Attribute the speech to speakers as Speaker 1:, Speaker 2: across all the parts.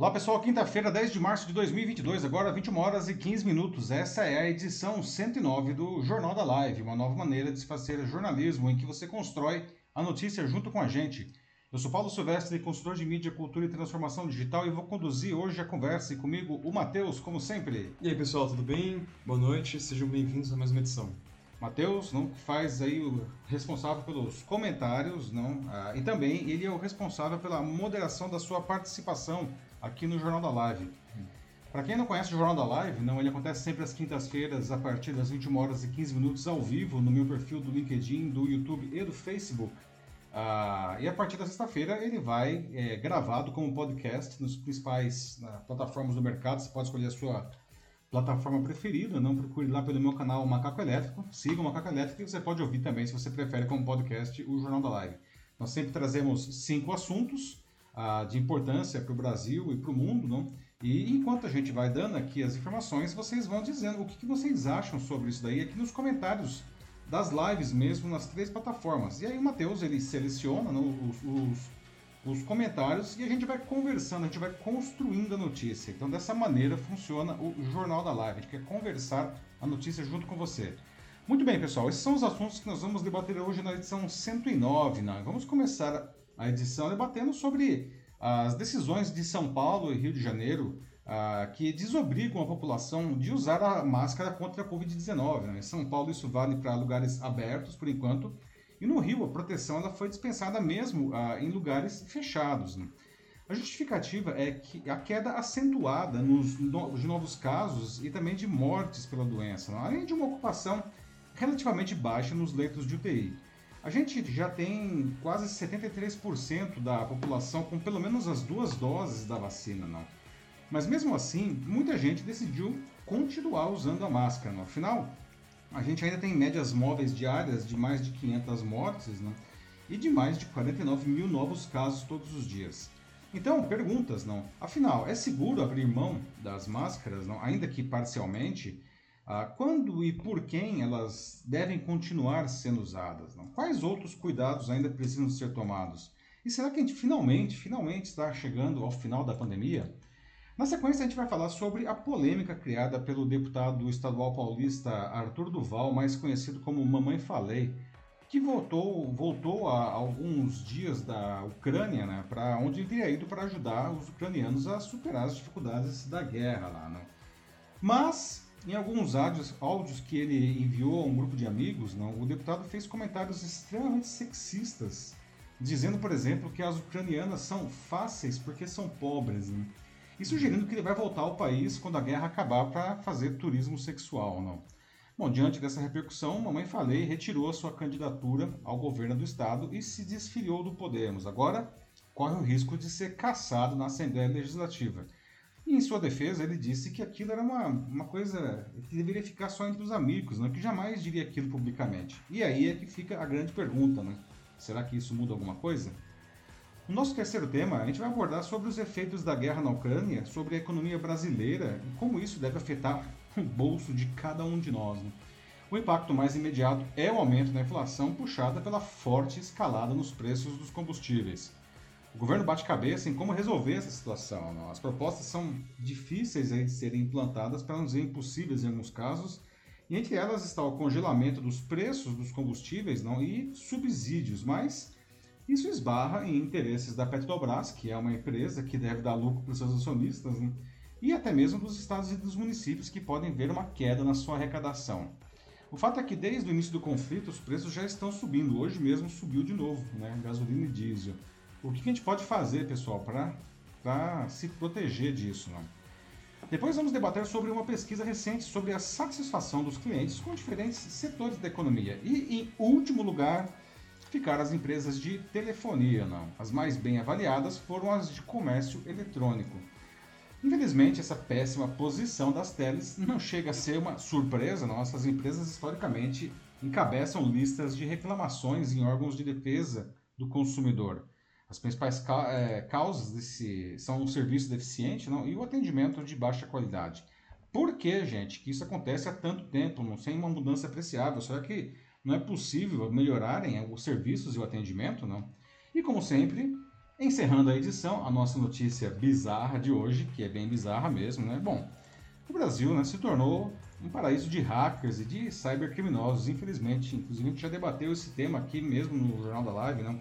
Speaker 1: Olá pessoal, quinta-feira, 10 de março de 2022, agora 21 horas e 15 minutos. Essa é a edição 109 do Jornal da Live, uma nova maneira de se fazer jornalismo em que você constrói a notícia junto com a gente. Eu sou Paulo Silvestre, consultor de mídia, cultura e transformação digital e vou conduzir hoje a conversa e comigo o Matheus, como sempre.
Speaker 2: E aí pessoal, tudo bem? Boa noite, sejam bem-vindos a mais uma edição.
Speaker 1: Matheus, não faz aí o responsável pelos comentários, não, ah, e também ele é o responsável pela moderação da sua participação aqui no Jornal da Live. Para quem não conhece o Jornal da Live, não, ele acontece sempre às quintas-feiras a partir das 21 horas e 15 minutos ao vivo no meu perfil do LinkedIn, do YouTube e do Facebook. Ah, e a partir da sexta-feira ele vai é, gravado como podcast nos principais plataformas do mercado. Você pode escolher a sua plataforma preferida, não procure lá pelo meu canal Macaco Elétrico, siga o Macaco Elétrico e você pode ouvir também, se você prefere, como podcast, o Jornal da Live. Nós sempre trazemos cinco assuntos ah, de importância para o Brasil e para o mundo, não? E enquanto a gente vai dando aqui as informações, vocês vão dizendo o que, que vocês acham sobre isso daí aqui nos comentários das lives mesmo nas três plataformas. E aí o Matheus ele seleciona não, os, os, os, comentários e a gente vai conversando, a gente vai construindo a notícia. Então dessa maneira funciona o Jornal da Live. A gente quer conversar a notícia junto com você. Muito bem, pessoal, esses são os assuntos que nós vamos debater hoje na edição 109. Né? Vamos começar a edição debatendo sobre as decisões de São Paulo e Rio de Janeiro uh, que desobrigam a população de usar a máscara contra a Covid-19. Né? Em São Paulo isso vale para lugares abertos, por enquanto, e no Rio a proteção ela foi dispensada mesmo uh, em lugares fechados. Né? A justificativa é que a queda acentuada nos, no, de novos casos e também de mortes pela doença, né? além de uma ocupação relativamente baixa nos leitos de UTI. A gente já tem quase 73% da população com pelo menos as duas doses da vacina, não. Mas mesmo assim, muita gente decidiu continuar usando a máscara. Não. Afinal, a gente ainda tem médias móveis diárias de mais de 500 mortes não? e de mais de 49 mil novos casos todos os dias. Então, perguntas, não? Afinal, é seguro abrir mão das máscaras, não? ainda que parcialmente? Ah, quando e por quem elas devem continuar sendo usadas? Não? Quais outros cuidados ainda precisam ser tomados? E será que a gente finalmente, finalmente está chegando ao final da pandemia? Na sequência, a gente vai falar sobre a polêmica criada pelo deputado estadual paulista Arthur Duval, mais conhecido como Mamãe Falei, que voltou, voltou há alguns dias da Ucrânia, né, para onde ele teria ido para ajudar os ucranianos a superar as dificuldades da guerra lá. Né? Mas em alguns áudios, áudios que ele enviou a um grupo de amigos, não, o deputado fez comentários extremamente sexistas, dizendo, por exemplo, que as ucranianas são fáceis porque são pobres, né? e sugerindo que ele vai voltar ao país quando a guerra acabar para fazer turismo sexual. Não. Bom, diante dessa repercussão, Mamãe Falei retirou a sua candidatura ao governo do estado e se desfiliou do Podemos. Agora corre o risco de ser caçado na Assembleia Legislativa. E em sua defesa, ele disse que aquilo era uma, uma coisa que deveria ficar só entre os amigos, né? que jamais diria aquilo publicamente. E aí é que fica a grande pergunta, né? Será que isso muda alguma coisa? No nosso terceiro tema, a gente vai abordar sobre os efeitos da guerra na Ucrânia, sobre a economia brasileira e como isso deve afetar o bolso de cada um de nós. Né? O impacto mais imediato é o aumento da inflação puxada pela forte escalada nos preços dos combustíveis. O governo bate cabeça em como resolver essa situação. Não? As propostas são difíceis de serem implantadas, para não dizer impossíveis em alguns casos, e entre elas está o congelamento dos preços dos combustíveis não? e subsídios, mas isso esbarra em interesses da Petrobras, que é uma empresa que deve dar lucro para os seus acionistas, né? e até mesmo dos estados e dos municípios que podem ver uma queda na sua arrecadação. O fato é que desde o início do conflito os preços já estão subindo. Hoje mesmo subiu de novo, né? Gasolina e diesel. O que a gente pode fazer, pessoal, para se proteger disso? Não? Depois vamos debater sobre uma pesquisa recente sobre a satisfação dos clientes com diferentes setores da economia. E, em último lugar, ficaram as empresas de telefonia. Não? As mais bem avaliadas foram as de comércio eletrônico. Infelizmente, essa péssima posição das teles não chega a ser uma surpresa. Nossas empresas, historicamente, encabeçam listas de reclamações em órgãos de defesa do consumidor. As principais ca é, causas desse são o serviço deficiente não? e o atendimento de baixa qualidade. Por que, gente, que isso acontece há tanto tempo, não, sem uma mudança apreciável? Será que não é possível melhorarem os serviços e o atendimento? Não? E como sempre, Encerrando a edição, a nossa notícia bizarra de hoje, que é bem bizarra mesmo, né? Bom, o Brasil né, se tornou um paraíso de hackers e de cybercriminosos, infelizmente. Inclusive, a gente já debateu esse tema aqui mesmo no Jornal da Live, né?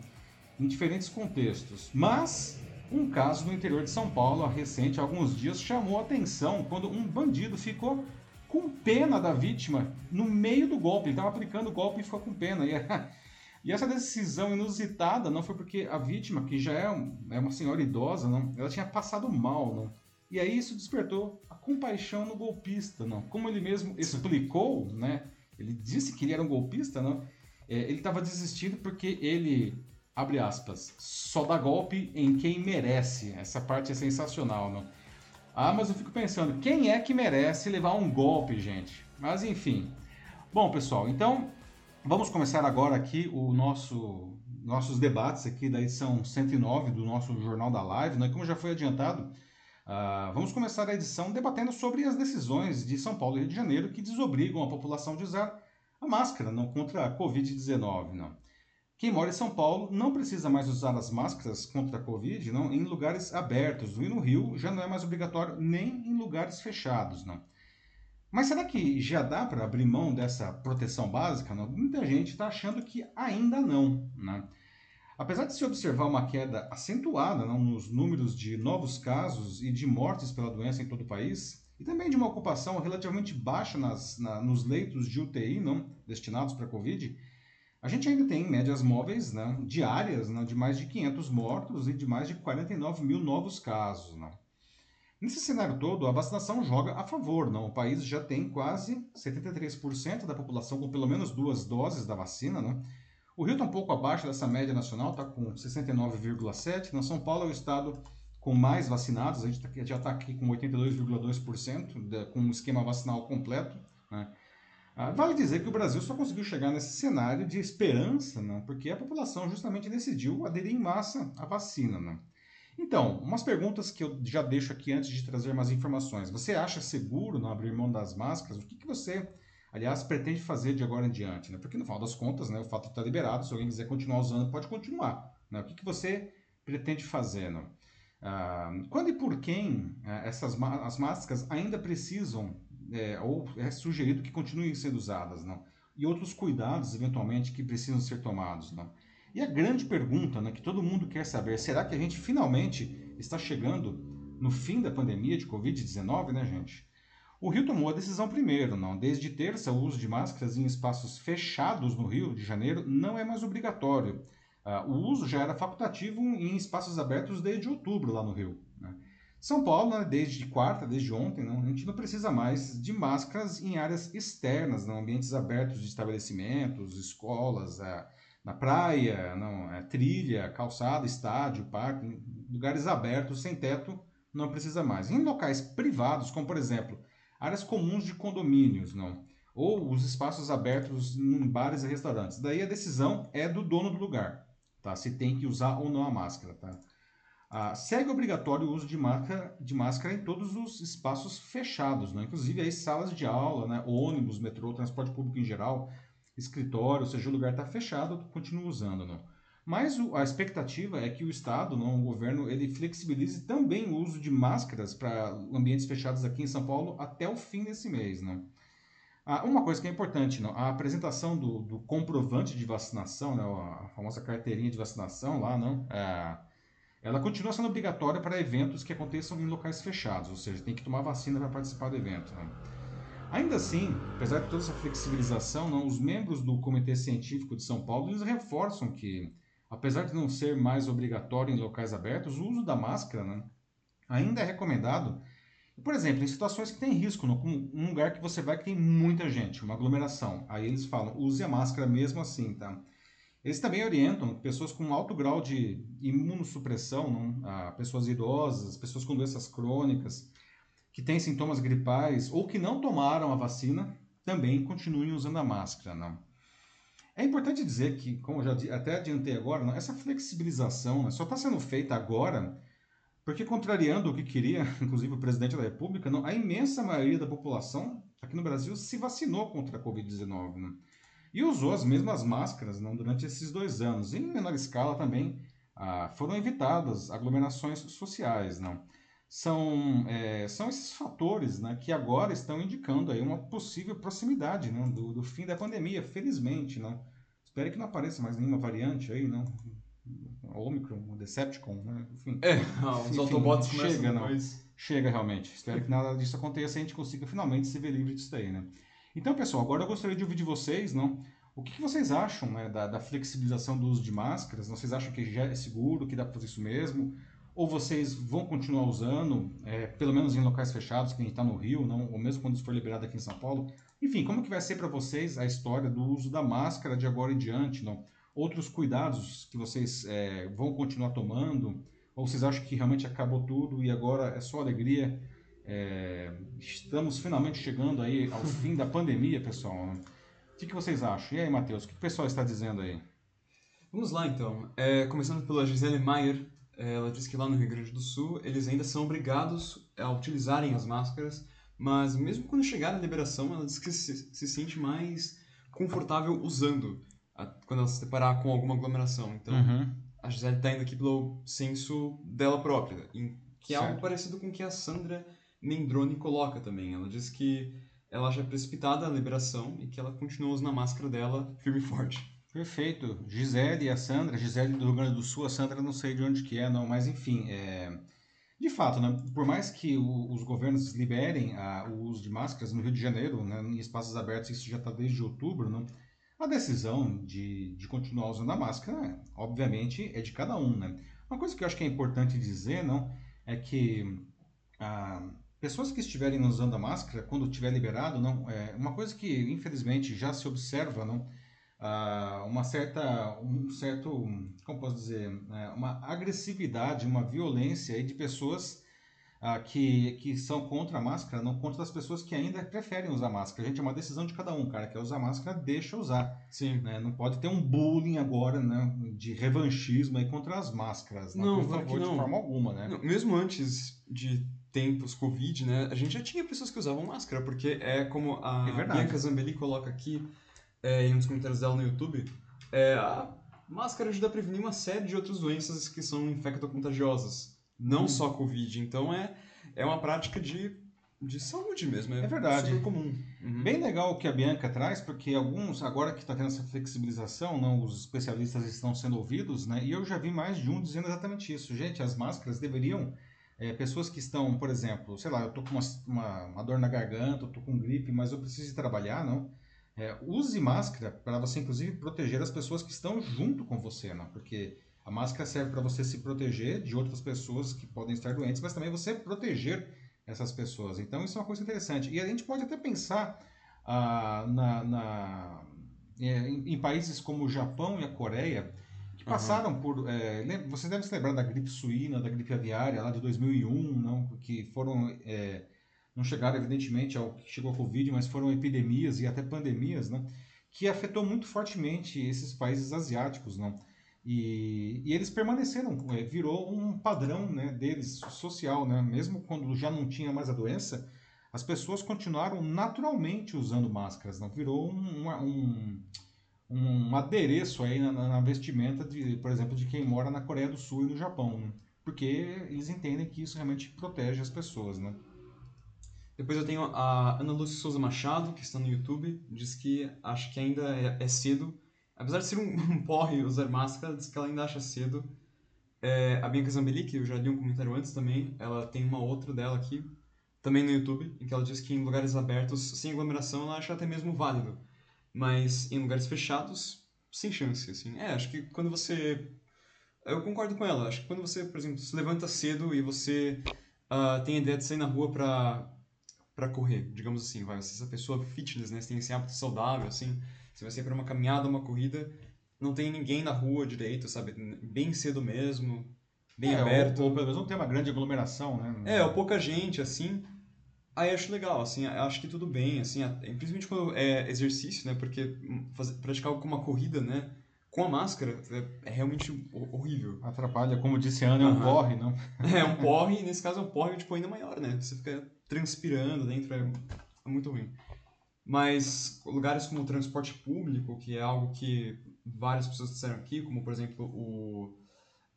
Speaker 1: Em diferentes contextos. Mas um caso no interior de São Paulo, recente, há alguns dias, chamou atenção quando um bandido ficou com pena da vítima no meio do golpe. Ele estava aplicando o golpe e ficou com pena. E, e, essa decisão inusitada não foi porque a vítima, que já é, é uma senhora idosa, não, ela tinha passado mal. Não. E aí isso despertou a compaixão no golpista. Não. Como ele mesmo explicou, né, ele disse que ele era um golpista, não, é, ele estava desistindo porque ele abre aspas, só dá golpe em quem merece. Essa parte é sensacional, não? Ah, mas eu fico pensando, quem é que merece levar um golpe, gente? Mas enfim. Bom, pessoal, então vamos começar agora aqui o nosso nossos debates aqui da edição 109 do nosso Jornal da Live, né? Como já foi adiantado, uh, vamos começar a edição debatendo sobre as decisões de São Paulo e Rio de Janeiro que desobrigam a população de usar a máscara não contra a Covid-19, não. Quem mora em São Paulo não precisa mais usar as máscaras contra a Covid não, em lugares abertos. E no Rio já não é mais obrigatório nem em lugares fechados. Não. Mas será que já dá para abrir mão dessa proteção básica? Não? Muita gente está achando que ainda não. Né? Apesar de se observar uma queda acentuada não, nos números de novos casos e de mortes pela doença em todo o país, e também de uma ocupação relativamente baixa nas, na, nos leitos de UTI não destinados para a Covid, a gente ainda tem médias móveis né, diárias né, de mais de 500 mortos e de mais de 49 mil novos casos. Né. Nesse cenário todo, a vacinação joga a favor. Não? O país já tem quase 73% da população com pelo menos duas doses da vacina. Né? O Rio está um pouco abaixo dessa média nacional, está com 69,7%. Na São Paulo é o estado com mais vacinados, a gente tá, já está aqui com 82,2%, com um esquema vacinal completo. Né? Ah, vale dizer que o Brasil só conseguiu chegar nesse cenário de esperança, não, porque a população justamente decidiu aderir em massa à vacina. Não. Então, umas perguntas que eu já deixo aqui antes de trazer mais informações. Você acha seguro não abrir mão das máscaras? O que, que você, aliás, pretende fazer de agora em diante? Né? Porque no final das contas, né, o fato está liberado, se alguém quiser continuar usando, pode continuar. Né? O que, que você pretende fazer? Não? Ah, quando e por quem ah, essas as máscaras ainda precisam é, ou é sugerido que continuem sendo usadas, não? E outros cuidados, eventualmente, que precisam ser tomados, não? E a grande pergunta, né, que todo mundo quer saber, será que a gente finalmente está chegando no fim da pandemia de Covid-19, né, gente? O Rio tomou a decisão primeiro, não. Desde terça, o uso de máscaras em espaços fechados no Rio de Janeiro não é mais obrigatório. Uh, o uso já era facultativo em espaços abertos desde outubro lá no Rio. São Paulo, né, desde quarta, desde ontem, a gente não precisa mais de máscaras em áreas externas, não, ambientes abertos de estabelecimentos, escolas, é, na praia, não, é, trilha, calçada, estádio, parque, lugares abertos, sem teto, não precisa mais. Em locais privados, como por exemplo, áreas comuns de condomínios, não, ou os espaços abertos em bares e restaurantes. Daí a decisão é do dono do lugar, tá? Se tem que usar ou não a máscara, tá? Ah, segue obrigatório o uso de máscara, de máscara em todos os espaços fechados, né? inclusive aí salas de aula, né? ônibus, metrô, transporte público em geral, escritório, ou seja, o lugar está fechado, continua usando. Não? Mas o, a expectativa é que o Estado, não, o governo, ele flexibilize também o uso de máscaras para ambientes fechados aqui em São Paulo até o fim desse mês. Não? Ah, uma coisa que é importante, não, a apresentação do, do comprovante de vacinação, né, a famosa carteirinha de vacinação lá, não, é, ela continua sendo obrigatória para eventos que aconteçam em locais fechados, ou seja, tem que tomar vacina para participar do evento. Né? Ainda assim, apesar de toda essa flexibilização, não, os membros do Comitê Científico de São Paulo eles reforçam que, apesar de não ser mais obrigatório em locais abertos, o uso da máscara né, ainda é recomendado. Por exemplo, em situações que tem risco, como um lugar que você vai que tem muita gente, uma aglomeração, aí eles falam, use a máscara mesmo assim, tá? Eles também orientam pessoas com alto grau de imunossupressão, não? Ah, pessoas idosas, pessoas com doenças crônicas, que têm sintomas gripais ou que não tomaram a vacina, também continuem usando a máscara. Não? É importante dizer que, como eu já até adiantei agora, não, essa flexibilização né, só está sendo feita agora porque, contrariando o que queria, inclusive o presidente da República, não, a imensa maioria da população aqui no Brasil se vacinou contra a Covid-19. Né? e usou as mesmas máscaras não, durante esses dois anos. Em menor escala também, ah, foram evitadas aglomerações sociais, não? São, é, são esses fatores né, que agora estão indicando aí uma possível proximidade né, do, do fim da pandemia, felizmente. Não? Espero que não apareça mais nenhuma variante aí, não? Omicron, Decepticon, né? enfim.
Speaker 2: É, os enfim, Autobots
Speaker 1: chega, não. Chega realmente. Espero que nada disso aconteça e a gente consiga finalmente se ver livre disso daí, né? Então, pessoal, agora eu gostaria de ouvir de vocês, não? O que, vocês acham né, da, da, flexibilização do uso de máscaras? Vocês acham que já é seguro, que dá para fazer isso mesmo? Ou vocês vão continuar usando, é, pelo menos em locais fechados, que a gente está no Rio, não, ou mesmo quando isso for liberado aqui em São Paulo? Enfim, como que vai ser para vocês a história do uso da máscara de agora em diante? Não? Outros cuidados que vocês é, vão continuar tomando? Ou vocês acham que realmente acabou tudo e agora é só alegria? É, estamos finalmente chegando aí ao fim da pandemia, pessoal. O que, que vocês acham? E aí, Matheus, o que o pessoal está dizendo aí?
Speaker 2: Vamos lá, então. É, começando pela Gisele Maier, ela diz que lá no Rio Grande do Sul eles ainda são obrigados a utilizarem as máscaras, mas mesmo quando chegar a liberação, ela diz que se, se sente mais confortável usando a, quando ela se deparar com alguma aglomeração. Então, uhum. a Gisele está indo aqui pelo senso dela própria, que é certo. algo parecido com o que a Sandra Mendrone coloca também. Ela diz que ela é precipitada a liberação e que ela continua usando a máscara dela firme e forte.
Speaker 1: Perfeito. Gisele e a Sandra, Gisele do Rio Grande do Sul, a Sandra não sei de onde que é, não, mas enfim, é... de fato, né, por mais que o, os governos liberem a, o uso de máscaras no Rio de Janeiro, né, em espaços abertos, isso já está desde outubro, não, a decisão de, de continuar usando a máscara, obviamente, é de cada um, né. Uma coisa que eu acho que é importante dizer, não, é que a, pessoas que estiverem usando a máscara, quando tiver liberado, não, é uma coisa que infelizmente já se observa, não, uh, uma certa, um certo, como posso dizer, né, uma agressividade, uma violência aí de pessoas uh, que, que são contra a máscara, não contra as pessoas que ainda preferem usar máscara. Gente, é uma decisão de cada um, cara, quer usar máscara, deixa usar.
Speaker 2: Sim.
Speaker 1: Né? Não pode ter um bullying agora, né, de revanchismo aí contra as máscaras.
Speaker 2: Não,
Speaker 1: não por favor,
Speaker 2: não.
Speaker 1: de forma alguma, né?
Speaker 2: Não, mesmo antes de tempos Covid, né, a gente já tinha pessoas que usavam máscara, porque é como a é Bianca Zambelli coloca aqui, é, em um dos comentários dela no YouTube, é, a máscara ajuda a prevenir uma série de outras doenças que são infectocontagiosas, não hum. só Covid. Então é, é uma prática de, de saúde mesmo. É,
Speaker 1: é verdade.
Speaker 2: super comum.
Speaker 1: Uhum. Bem legal o que a Bianca traz, porque alguns, agora que está tendo essa flexibilização, não, os especialistas estão sendo ouvidos, né? E eu já vi mais de um dizendo exatamente isso. Gente, as máscaras deveriam. É, pessoas que estão, por exemplo, sei lá, eu tô com uma, uma, uma dor na garganta, tô com gripe, mas eu preciso ir trabalhar, não? É, use máscara para você, inclusive, proteger as pessoas que estão junto com você, não? porque a máscara serve para você se proteger de outras pessoas que podem estar doentes, mas também você proteger essas pessoas. Então, isso é uma coisa interessante. E a gente pode até pensar ah, na, na é, em, em, países como o Japão e a Coreia, passaram uhum. por. É, você deve se lembrar da gripe suína, da gripe aviária lá de 2001, não? que foram. É, não chegaram, evidentemente, ao que chegou a Covid, mas foram epidemias e até pandemias, né? Que afetou muito fortemente esses países asiáticos, não? E, e eles permaneceram, é, virou um padrão né, deles, social, né? Mesmo quando já não tinha mais a doença, as pessoas continuaram naturalmente usando máscaras, não? Virou um, um, um adereço aí na, na, vestimenta, de, por exemplo, de quem mora na Coreia do Sul e no Japão, né? Porque eles entendem que isso realmente protege as pessoas, né?
Speaker 2: Depois eu tenho a Ana Lúcia Souza Machado, que está no YouTube, diz que acha que ainda é, é cedo. Apesar de ser um, um, porre usar máscara, diz que ela ainda acha cedo. É, a Bianca Zambelli, que eu já li um comentário antes também, ela tem uma outra dela aqui, também no YouTube, em que ela diz que em lugares abertos, sem aglomeração, ela acha até mesmo válido. Mas em lugares fechados, sem chance, assim. É, acho que quando você... Eu concordo com ela. Acho que quando você, por exemplo, se levanta cedo e você uh, tem a ideia de sair na rua para para correr, digamos assim, vai, se essa pessoa fitness, né, você tem esse hábito saudável, assim, você vai sair para uma caminhada, uma corrida, não tem ninguém na rua direito, sabe, bem cedo mesmo, bem é, aberto.
Speaker 1: Ou, ou pelo menos não tem uma grande aglomeração, né?
Speaker 2: É, ou pouca gente, assim, aí acho legal, assim, acho que tudo bem, assim, principalmente quando é exercício, né, porque fazer, praticar como uma corrida, né, com a máscara é, é realmente horrível.
Speaker 1: Atrapalha, como disse Ana, é um porre, não?
Speaker 2: É, um porre, nesse caso é um porre, tipo, ainda maior, né? Você fica transpirando dentro, é, é muito ruim. Mas lugares como o transporte público, que é algo que várias pessoas disseram aqui, como, por exemplo, o,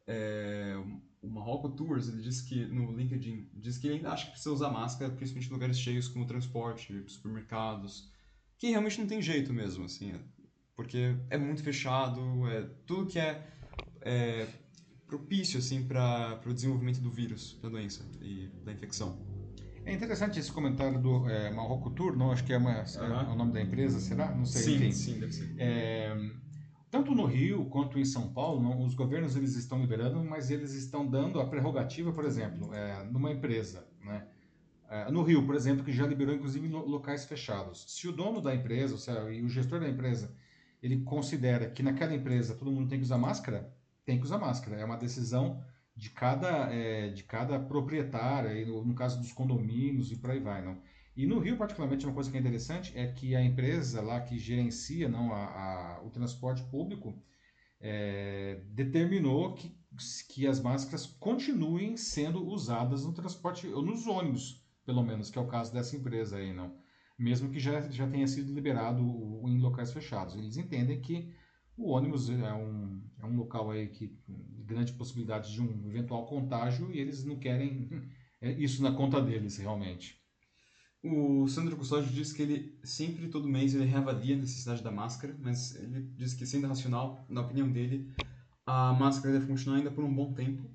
Speaker 2: é, o Marrocos Tours, ele disse que no LinkedIn, diz que ele ainda acha que precisa usar máscara, principalmente em lugares cheios como transporte, supermercados, que realmente não tem jeito mesmo, assim, porque é muito fechado, é tudo que é, é propício assim para o desenvolvimento do vírus, da doença e da infecção.
Speaker 1: É interessante esse comentário do é, Marroco Tour, não acho que é, uma, é o nome da empresa, será? Não sei.
Speaker 2: Sim,
Speaker 1: enfim.
Speaker 2: sim, deve ser.
Speaker 1: É, tanto no Rio quanto em São Paulo, não, os governos eles estão liberando, mas eles estão dando a prerrogativa, por exemplo, é, numa empresa, né? É, no Rio, por exemplo, que já liberou inclusive locais fechados. Se o dono da empresa, ou seja, e o gestor da empresa, ele considera que naquela empresa todo mundo tem que usar máscara, tem que usar máscara. É uma decisão de cada, é, de cada proprietário, no, no caso dos condomínios e por aí vai, não. E no Rio, particularmente, uma coisa que é interessante é que a empresa lá que gerencia não, a, a o transporte público é, determinou que, que as máscaras continuem sendo usadas no transporte, ou nos ônibus, pelo menos, que é o caso dessa empresa aí, não. Mesmo que já, já tenha sido liberado em locais fechados. Eles entendem que o ônibus é um, é um local aí que grande possibilidade de um eventual contágio e eles não querem isso na conta deles, realmente.
Speaker 2: O Sandro Custódio diz que ele sempre, todo mês, ele reavalia a necessidade da máscara, mas ele diz que, sendo racional, na opinião dele, a máscara deve continuar ainda por um bom tempo.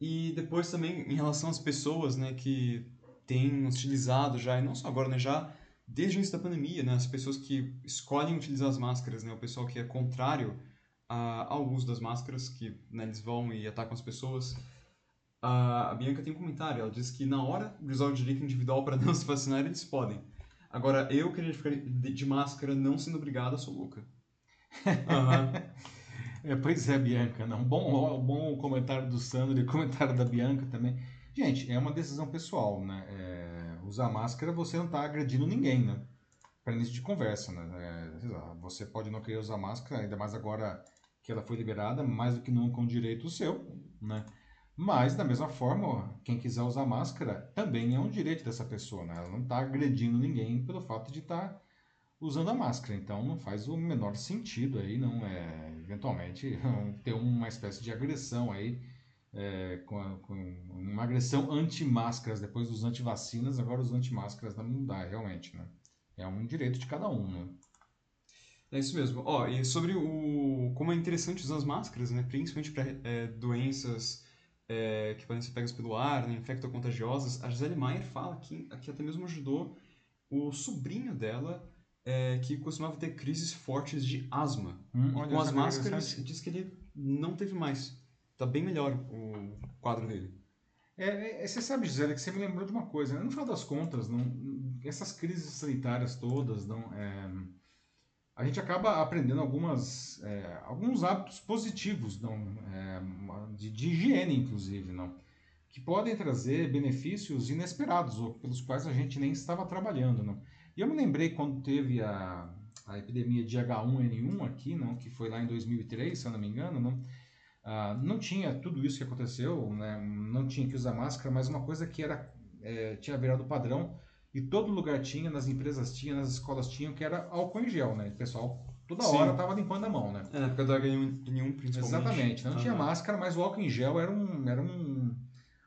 Speaker 2: E depois também, em relação às pessoas né, que têm utilizado já, e não só agora, né, já desde o início da pandemia, né, as pessoas que escolhem utilizar as máscaras, né, o pessoal que é contrário a, ao uso das máscaras, que né, eles vão e atacam as pessoas, a Bianca tem um comentário, ela diz que na hora de usar o direito individual para não se vacinar, eles podem. Agora, eu queria ficar de máscara não sendo obrigada, sou louca.
Speaker 1: Uhum. é, pois é, Bianca. Não. Bom, bom comentário do Sandro e comentário da Bianca também. Gente, é uma decisão pessoal, né? É, usar máscara, você não está agredindo ninguém, né? Para início de conversa, né? É, você pode não querer usar máscara, ainda mais agora que ela foi liberada, mais do que nunca um direito seu, né? Mas, da mesma forma, quem quiser usar máscara também é um direito dessa pessoa, né? Ela não está agredindo ninguém pelo fato de estar tá usando a máscara. Então, não faz o menor sentido aí, não é, eventualmente, ter uma espécie de agressão aí, é, com, a, com, uma agressão anti-máscaras depois dos anti-vacinas, agora os anti-máscaras não dá, realmente, né? É um direito de cada um, né?
Speaker 2: É isso mesmo. Ó, e sobre o como é interessante usar as máscaras, né? Principalmente para é, doenças é, que podem ser pegas pelo ar, né, infectocontagiosas, a Gisele Maier fala que, que até mesmo ajudou o sobrinho dela, é, que costumava ter crises fortes de asma. Hum, e com as máscaras, diz que ele não teve mais. Tá bem melhor o quadro dele.
Speaker 1: É, é, você sabe, Gisele, que você me lembrou de uma coisa. Né? No final das contas, não, essas crises sanitárias todas, não, é, a gente acaba aprendendo algumas, é, alguns hábitos positivos não, é, de, de, higiene, inclusive, não, que podem trazer benefícios inesperados, ou pelos quais a gente nem estava trabalhando. Não. E eu me lembrei quando teve a, a epidemia de H1N1 aqui, não, que foi lá em 2003, se eu não me engano, não, ah, não tinha tudo isso que aconteceu, né, não tinha que usar máscara, mas uma coisa que era, é, tinha virado padrão e todo lugar tinha, nas empresas tinha, nas escolas tinham, que era álcool em gel, né? O pessoal toda hora estava limpando a mão, né?
Speaker 2: É, na época do H1N1, principalmente.
Speaker 1: Exatamente. Não uhum. tinha máscara, mas o álcool em gel era, um, era um,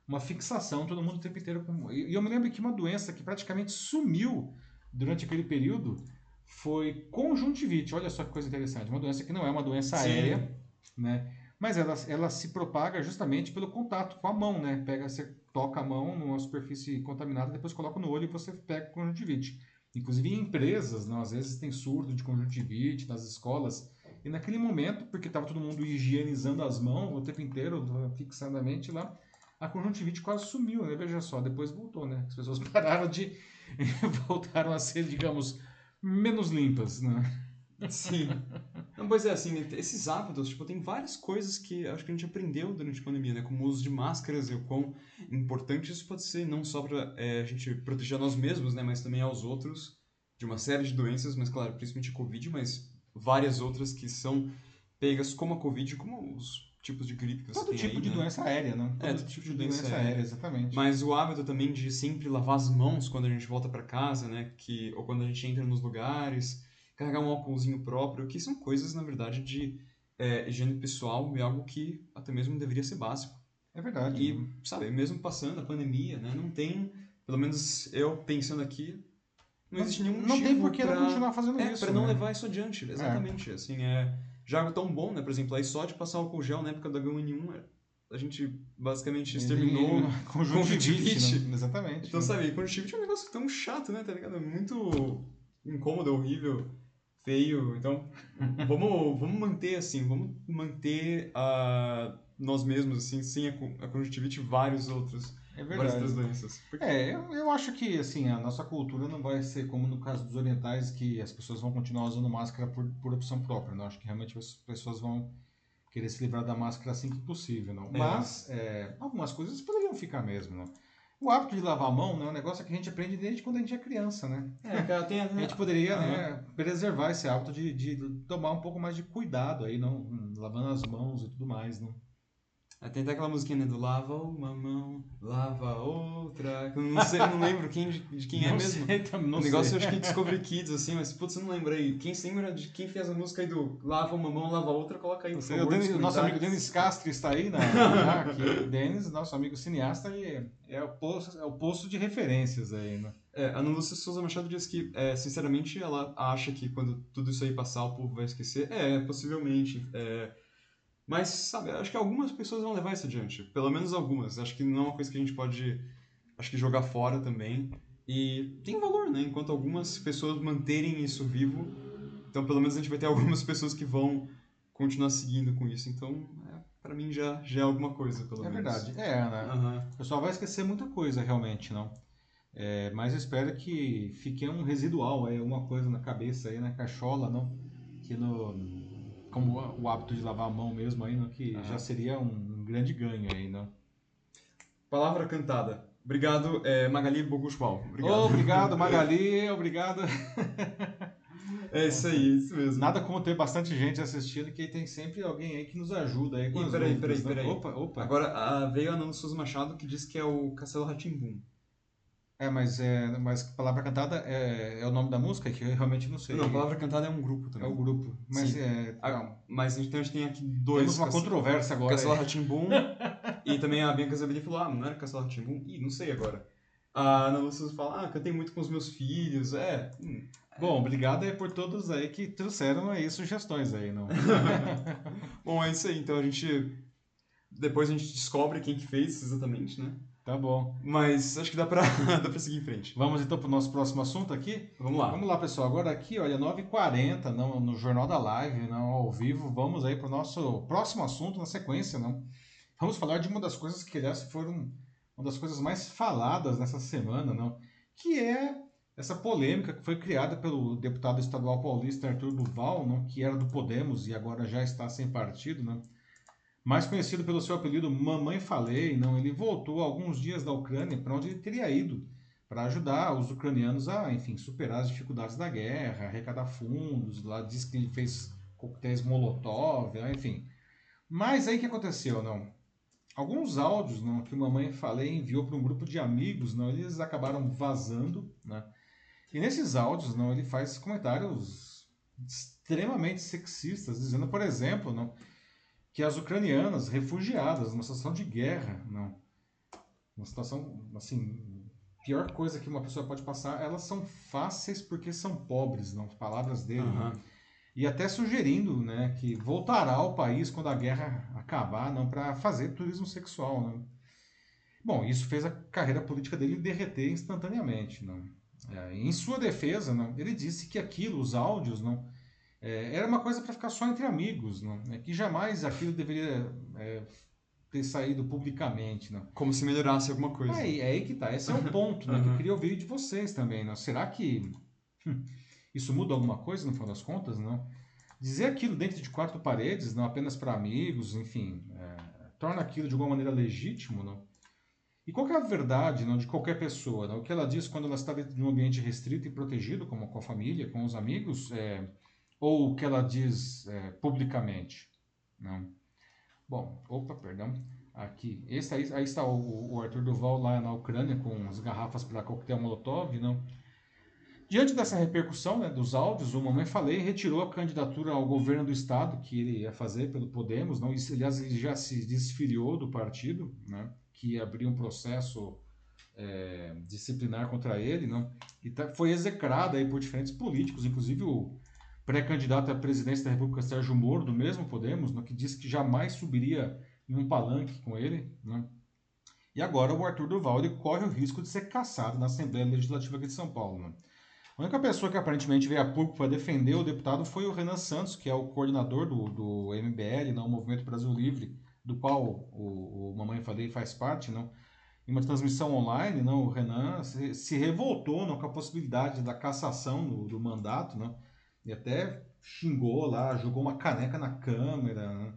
Speaker 1: uma fixação, todo mundo o tempo inteiro. Com... E eu me lembro que uma doença que praticamente sumiu durante aquele período foi conjuntivite. Olha só que coisa interessante. Uma doença que não é uma doença Sim. aérea, né? Mas ela, ela se propaga justamente pelo contato com a mão, né? Pega, você toca a mão numa superfície contaminada, depois coloca no olho e você pega conjuntivite. Inclusive em empresas, não, às vezes tem surdo de conjuntivite nas escolas. E naquele momento, porque estava todo mundo higienizando as mãos o tempo inteiro, fixadamente lá, a conjuntivite quase sumiu, né? Veja só, depois voltou, né? As pessoas pararam de. voltaram a ser, digamos, menos limpas, né?
Speaker 2: Sim. Não, pois é, assim, esses hábitos, tipo, tem várias coisas que acho que a gente aprendeu durante a pandemia, né? Como o uso de máscaras e o quão importante isso pode ser, não só para é, a gente proteger a nós mesmos, né? Mas também aos outros de uma série de doenças, mas claro, principalmente a Covid, mas várias outras que são pegas como a Covid, como os tipos de gripe que você
Speaker 1: Todo
Speaker 2: tem
Speaker 1: tipo
Speaker 2: aí,
Speaker 1: de
Speaker 2: né?
Speaker 1: doença aérea, né?
Speaker 2: É,
Speaker 1: todo,
Speaker 2: todo tipo de doença, doença aérea. aérea.
Speaker 1: exatamente.
Speaker 2: Mas o hábito também de sempre lavar as mãos quando a gente volta para casa, né? Que, ou quando a gente entra nos lugares carregar um álcoolzinho próprio, que são coisas, na verdade, de é, higiene pessoal é algo que até mesmo deveria ser básico.
Speaker 1: É verdade.
Speaker 2: E,
Speaker 1: né?
Speaker 2: sabe, mesmo passando a pandemia, né, não tem, pelo menos eu pensando aqui, não existe nenhum
Speaker 1: Não tem
Speaker 2: motivo
Speaker 1: por que
Speaker 2: pra,
Speaker 1: não continuar fazendo
Speaker 2: é,
Speaker 1: isso.
Speaker 2: não
Speaker 1: né?
Speaker 2: levar isso adiante, exatamente. Assim, é já é tão bom, né, por exemplo, aí só de passar álcool gel na época da H1N1, é, a gente basicamente exterminou
Speaker 1: conjuntivite.
Speaker 2: conjuntivite.
Speaker 1: né? Exatamente.
Speaker 2: Então, sabe, conjuntivite é um negócio tão chato, né, tá ligado? É muito incômodo, horrível, feio. Então, vamos, vamos manter, assim, vamos manter a nós mesmos, assim, sem a, con- a conjuntivite vários outros,
Speaker 1: É
Speaker 2: várias
Speaker 1: verdade.
Speaker 2: outras doenças. Porque-
Speaker 1: É, eu, eu acho que assim, a nossa cultura não vai ser como no caso dos orientais, que as pessoas vão continuar usando máscara por, por opção própria. Não acho que realmente as pessoas vão querer se livrar da máscara assim que possível. Não.
Speaker 2: É.
Speaker 1: Mas é, algumas coisas poderiam ficar mesmo. Não. O hábito de lavar a mão né, é um negócio que a gente aprende desde quando a gente é criança. Né?
Speaker 2: É, cara, tem
Speaker 1: A gente poderia
Speaker 2: Aham.
Speaker 1: né, preservar esse hábito de, de tomar um pouco mais de cuidado aí, não hum, lavando as mãos e tudo mais. Não.
Speaker 2: É, Tem até aquela musiquinha, né, do lava uma mão, lava outra, eu não sei, não lembro quem, de, de quem é
Speaker 1: Não
Speaker 2: mesmo.
Speaker 1: sei, também, não
Speaker 2: o negócio
Speaker 1: sei.
Speaker 2: eu acho que é Discovery Kids, assim, mas putz, eu não lembro aí. Quem se lembra de quem fez a música aí do lava uma mão, lava outra, coloca aí, por favor.
Speaker 1: o Denis-
Speaker 2: nos
Speaker 1: nosso amigo. Denis Castro está aí, na, já aqui. Denis, nosso amigo cineasta, e é, o posto, é o posto de referências aí, né?
Speaker 2: É, a Ana Lúcia Souza Machado diz que, é, sinceramente, ela acha que quando tudo isso aí passar, o povo vai esquecer. É, possivelmente. é, mas, sabe, acho que algumas pessoas vão levar isso adiante. Pelo menos algumas. Acho que não é uma coisa que a gente pode, acho que jogar fora também. E tem valor, né? Enquanto algumas pessoas manterem isso vivo, então pelo menos a gente vai ter algumas pessoas que vão continuar seguindo com isso. Então, é, para mim já, já é alguma coisa, pelo
Speaker 1: É
Speaker 2: menos.
Speaker 1: verdade. É, né?
Speaker 2: Aham.
Speaker 1: O pessoal vai esquecer muita coisa, realmente, não? É, mas eu espero que fique um residual aí, alguma coisa na cabeça aí, na cachola, não? Que no... Como o hábito de lavar a mão mesmo aí, não? Que
Speaker 2: Aham.
Speaker 1: já seria um grande ganho aí, não?
Speaker 2: Palavra cantada. Obrigado, é, Magali Boguspal. Obrigado.
Speaker 1: Obrigado, Magali, obrigado.
Speaker 2: É isso aí, é isso mesmo.
Speaker 1: Nada como ter bastante gente assistindo, que tem sempre alguém aí que nos ajuda aí com as
Speaker 2: peraí, peraí,
Speaker 1: né?
Speaker 2: peraí.
Speaker 1: Opa, opa.
Speaker 2: Agora ah, veio a Nando Souza Machado que diz que é o Castelo Ratimbum.
Speaker 1: É, mas, é, mas Palavra Cantada é, é o nome da música, que eu realmente não sei.
Speaker 2: Não, a palavra cantada é um grupo
Speaker 1: É
Speaker 2: também.
Speaker 1: o grupo. Mas
Speaker 2: Sim.
Speaker 1: é. Não.
Speaker 2: Mas então a gente tem aqui dois.
Speaker 1: Temos uma
Speaker 2: Castelo-
Speaker 1: controvérsia agora.
Speaker 2: Castelo. Ratimbum. e também a Bianca Zabelli falou: ah, não era Castelo Ratimbum? Ih, não sei agora. A Ana Lúcia fala: ah, cantei muito com os meus filhos. É. hum,
Speaker 1: Bom, obrigado aí por todos aí que trouxeram aí sugestões aí, não?
Speaker 2: Bom, é isso aí. Então a gente. Depois a gente descobre quem que fez exatamente, né?
Speaker 1: Tá bom.
Speaker 2: Mas acho que dá pra, dá pra seguir em frente.
Speaker 1: Vamos então para o nosso próximo assunto aqui?
Speaker 2: Vamos lá.
Speaker 1: Vamos lá, pessoal. Agora aqui, olha, 9h40, não, no Jornal da Live, não ao vivo. Vamos aí para o nosso próximo assunto na sequência, não? Vamos falar de uma das coisas que, aliás, foram uma das coisas mais faladas nessa semana, não? Que é essa polêmica que foi criada pelo deputado estadual paulista Arthur Duval, não? Que era do Podemos e agora já está sem partido? Mais conhecido pelo seu apelido Mamãe Falei, não? Ele voltou alguns dias da Ucrânia para onde ele teria ido para ajudar os ucranianos a, enfim, superar as dificuldades da guerra, arrecadar fundos. Lá diz que ele fez coquetéis Molotov, né, enfim. Mas aí que aconteceu, não? Alguns áudios não, que mamãe falei enviou para um grupo de amigos, não, eles acabaram vazando, né? E nesses áudios, não, ele faz comentários extremamente sexistas, dizendo, por exemplo, não, que as ucranianas refugiadas numa situação de guerra, não, uma situação assim pior coisa que uma pessoa pode passar, elas são fáceis porque são pobres, não palavras dele. Né? E até sugerindo, né, que voltará ao país quando a guerra acabar, não para fazer turismo sexual, né? Bom, isso fez a carreira política dele derreter instantaneamente, não? É, em sua defesa, não, ele disse que aquilo, os áudios, não, é, era uma coisa para ficar só entre amigos, não? É que jamais aquilo deveria é, ter saído publicamente, não?
Speaker 2: Como se melhorasse alguma coisa.
Speaker 1: É, aí- é aí que tá. Esse é o ponto, né? Que eu queria ouvir de vocês também, né? Será que hum, isso muda alguma coisa no final das contas, não? Dizer aquilo dentro de quatro paredes, não apenas para amigos, enfim, é, torna aquilo de alguma maneira legítimo, não? E qual é a verdade, não, de qualquer pessoa? Não? O que ela diz quando ela está dentro de um ambiente restrito e protegido, como com a família, com os amigos, é, ou o que ela diz é, publicamente, não? Bom, opa, perdão. Aqui. Esse aí, aí está o, o Arthur Duval lá na Ucrânia com as garrafas para coquetel Molotov, não? Diante dessa repercussão né, dos áudios, o Mamãe Falei retirou a candidatura ao governo do estado que ele ia fazer pelo Podemos. Não, aliás, ele já se desfiliou do partido, né, que abriu um processo é, disciplinar contra ele, não, e tá, foi execrado aí por diferentes políticos, inclusive o pré-candidato à presidência da República, Sérgio Moro, do mesmo Podemos, não, que disse que jamais subiria em um palanque com ele. Não. E agora o Arthur Duval ele corre o risco de ser caçado na Assembleia Legislativa aqui de São Paulo. Não. A única pessoa que aparentemente veio a público para defender o deputado foi o Renan Santos, que é o coordenador do, do MBL, não, o Movimento Brasil Livre, do qual o, o Mamãe Falei faz parte, não. Em uma transmissão online, não, o Renan se, se revoltou não, com a possibilidade da cassação do, do mandato, não, e até xingou lá, jogou uma caneca na câmera, né,